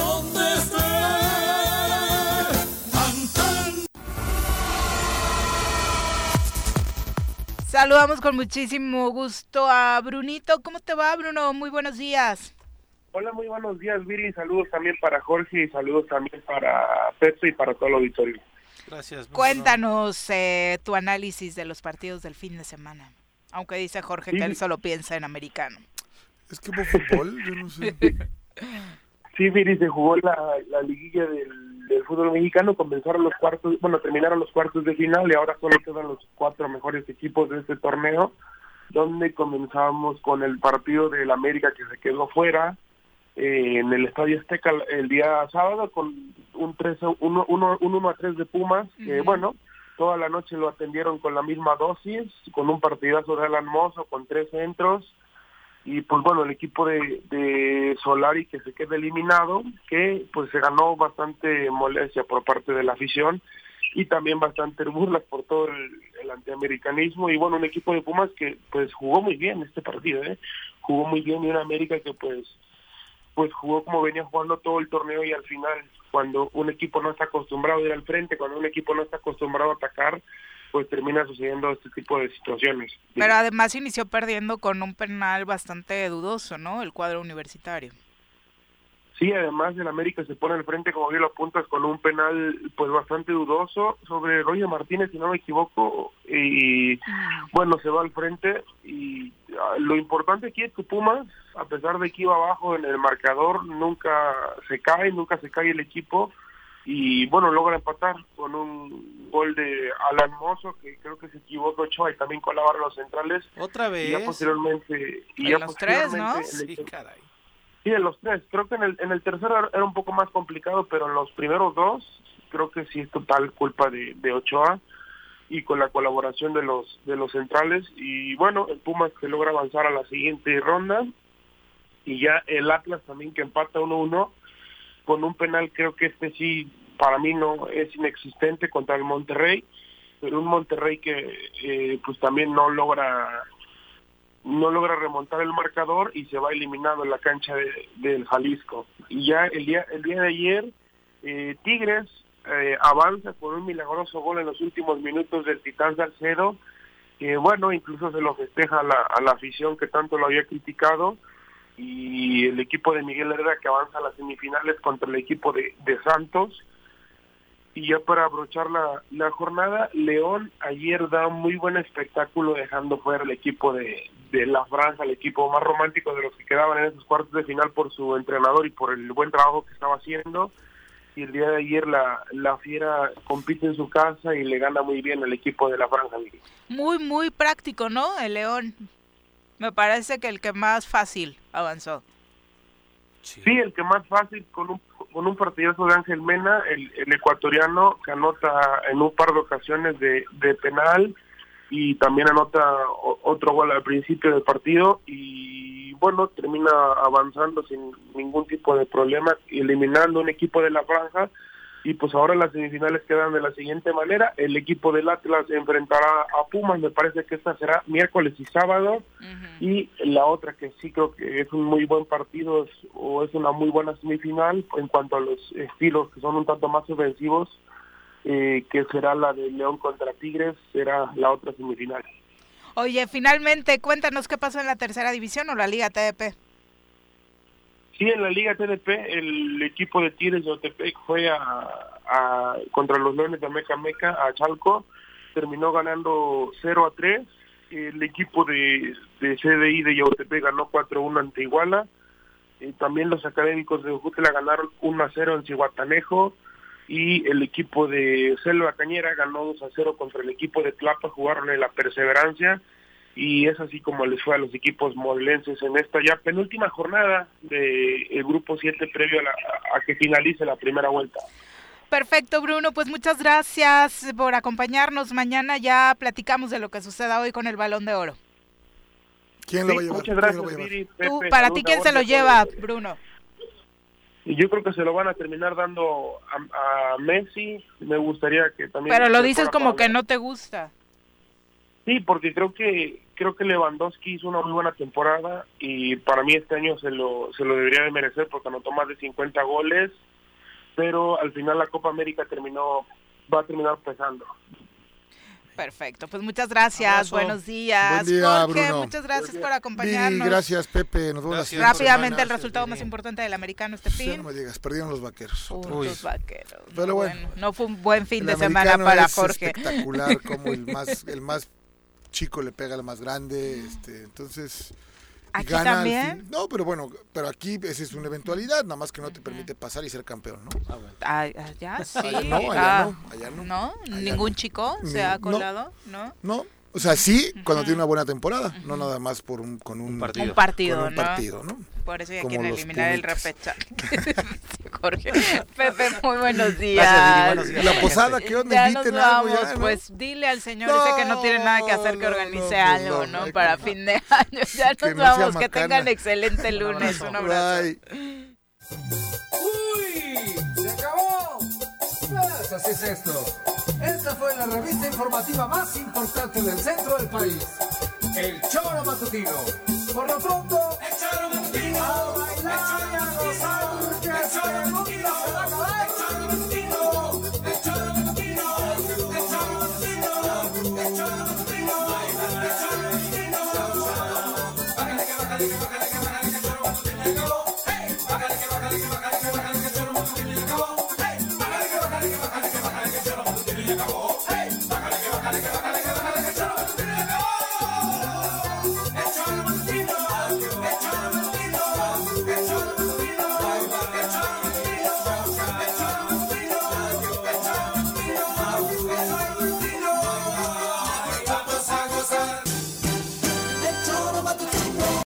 Saludamos con muchísimo gusto a Brunito. ¿Cómo te va, Bruno? Muy buenos días. Hola, muy buenos días, Viri. Saludos también para Jorge y saludos también para Pepe y para todo el auditorio. Gracias. Cuéntanos eh, tu análisis de los partidos del fin de semana. Aunque dice Jorge que él solo piensa en americano. Es que hubo fútbol, yo no sé. sí, Viri, se jugó la, la liguilla del del fútbol mexicano comenzaron los cuartos, bueno, terminaron los cuartos de final y ahora solo quedan los cuatro mejores equipos de este torneo, donde comenzamos con el partido del América que se quedó fuera eh, en el Estadio Azteca el día sábado con un 3 uno, uno, un 1 a 3 de Pumas, que bueno, toda la noche lo atendieron con la misma dosis, con un partidazo de Alan Mozo, con tres centros, y pues bueno el equipo de, de Solari que se queda eliminado que pues se ganó bastante molestia por parte de la afición y también bastante burlas por todo el, antiamericanismo y bueno un equipo de Pumas que pues jugó muy bien este partido ¿eh? jugó muy bien y una América que pues pues jugó como venía jugando todo el torneo y al final cuando un equipo no está acostumbrado a ir al frente cuando un equipo no está acostumbrado a atacar pues termina sucediendo este tipo de situaciones. Pero además inició perdiendo con un penal bastante dudoso, ¿no? El cuadro universitario. Sí, además el América se pone al frente, como bien lo apuntas, con un penal pues bastante dudoso sobre Roger Martínez, si no me equivoco, y ah. bueno, se va al frente y ah, lo importante aquí es que Pumas, a pesar de que iba abajo en el marcador, nunca se cae, nunca se cae el equipo y bueno, logra empatar con un gol de Alan Mozo, que creo que se equivocó Ochoa y también colabora los centrales. Otra vez. Y ya posteriormente. Y en ya los tres, ¿no? Sí, caray. Sí, en los tres. Creo que en el, en el tercero era un poco más complicado, pero en los primeros dos creo que sí es total culpa de, de Ochoa y con la colaboración de los de los centrales y bueno el Pumas que logra avanzar a la siguiente ronda y ya el Atlas también que empata 1-1 con un penal creo que este sí para mí no es inexistente contra el Monterrey. Pero un Monterrey que eh, pues también no logra no logra remontar el marcador y se va eliminado en la cancha de, del Jalisco. Y ya el día el día de ayer eh, Tigres eh, avanza con un milagroso gol en los últimos minutos del Titán Salcedo, que bueno, incluso se lo festeja a la, a la afición que tanto lo había criticado, y el equipo de Miguel Herrera que avanza a las semifinales contra el equipo de, de Santos. Y ya para abrochar la, la jornada, León ayer da muy buen espectáculo dejando fuera el equipo de, de la Francia, el equipo más romántico de los que quedaban en esos cuartos de final por su entrenador y por el buen trabajo que estaba haciendo y el día de ayer la, la Fiera compite en su casa y le gana muy bien al equipo de la Franja. Muy, muy práctico, ¿no? El León. Me parece que el que más fácil avanzó. Sí, el que más fácil con un, con un partidazo de Ángel Mena, el, el ecuatoriano que anota en un par de ocasiones de, de penal y también anota otro gol al principio del partido y bueno, termina avanzando sin ningún tipo de problema, eliminando un equipo de la franja y pues ahora las semifinales quedan de la siguiente manera, el equipo del Atlas enfrentará a Pumas, me parece que esta será miércoles y sábado y la otra que sí creo que es un muy buen partido es, o es una muy buena semifinal en cuanto a los estilos que son un tanto más ofensivos eh, que será la de León contra Tigres, será la otra semifinal. Oye, finalmente, cuéntanos qué pasó en la tercera división o la Liga TDP. Sí, en la Liga TDP, el equipo de Tigres de Otepec fue a, a, contra los Leones de Meca Meca a Chalco, terminó ganando 0 a 3. El equipo de, CDI de Yautepec ganó 4-1 ante Iguala. Eh, también los académicos de Ujutla ganaron 1-0 en Cihuatanejo y el equipo de Selva Cañera ganó 2 a 0 contra el equipo de Tlapa, jugaron en la perseverancia y es así como les fue a los equipos modelenses en esta ya penúltima jornada del el grupo 7 previo a, la, a que finalice la primera vuelta. Perfecto, Bruno. Pues muchas gracias por acompañarnos. Mañana ya platicamos de lo que suceda hoy con el Balón de Oro. ¿Quién lo va a llevar? Muchas gracias, ¿Quién lo va a llevar? Viri, Tú, para ti, ¿quién se lo lleva. Bruno? Y yo creo que se lo van a terminar dando a, a Messi. Me gustaría que también. Pero lo dices como que no te gusta. Sí, porque creo que creo que Lewandowski hizo una muy buena temporada y para mí este año se lo se lo debería de merecer porque anotó más de 50 goles, pero al final la Copa América terminó va a terminar pesando. Perfecto, pues muchas gracias, Abrazo. buenos días. Buen día, Jorge, Bruno. muchas gracias por Viri, acompañarnos. gracias, Pepe. Nos vemos la Gracias. siguiente Rápidamente semana. el resultado más importante del americano este Sí, fin. no me digas, perdieron los vaqueros. otra Uy, vez. los vaqueros. Pero bueno, no fue un buen fin de semana para es Jorge. espectacular como el más el más chico le pega al más grande, este, entonces ¿Aquí gana también? fin. No, pero bueno, pero aquí esa es una eventualidad, nada más que no te permite pasar y ser campeón, ¿no? Ay, allá sí. Allá no, allá Ah, no, allá no. Allá ¿Ningún no. chico Ni- se ha no. colado? ¿No? No, o sea, sí cuando tiene una buena temporada, no nada más por un con un, partido. Un partido, con un ¿no? partido, ¿no? Por eso ya Como quieren los eliminar el repechaje. Jorge. Pepe, muy buenos días. Gracias, Viri, buenos días. La posada, ¿qué onda? Ya Inviten nos algo ya, ¿no? pues dile al señor ese que no tiene nada que hacer que No, organice no, pues algo, no, ¿no? Para que- fin de año. Ya nos que no vamos, que tengan excelente lunes. Un abrazo. Bye. ¡Uy! ¡Se acabó! Pues así es esto. Fue la revista informativa más importante del centro del país. El Choro Matutino. Por lo pronto, el Choro Matutino. A bailar y a gozar, porque mundo se va a acabar. El Choro Matutino. El Choro Matutino. El Choro Matutino. El Choro Matutino. El Choro Matutino. Bájale que bájale que bájale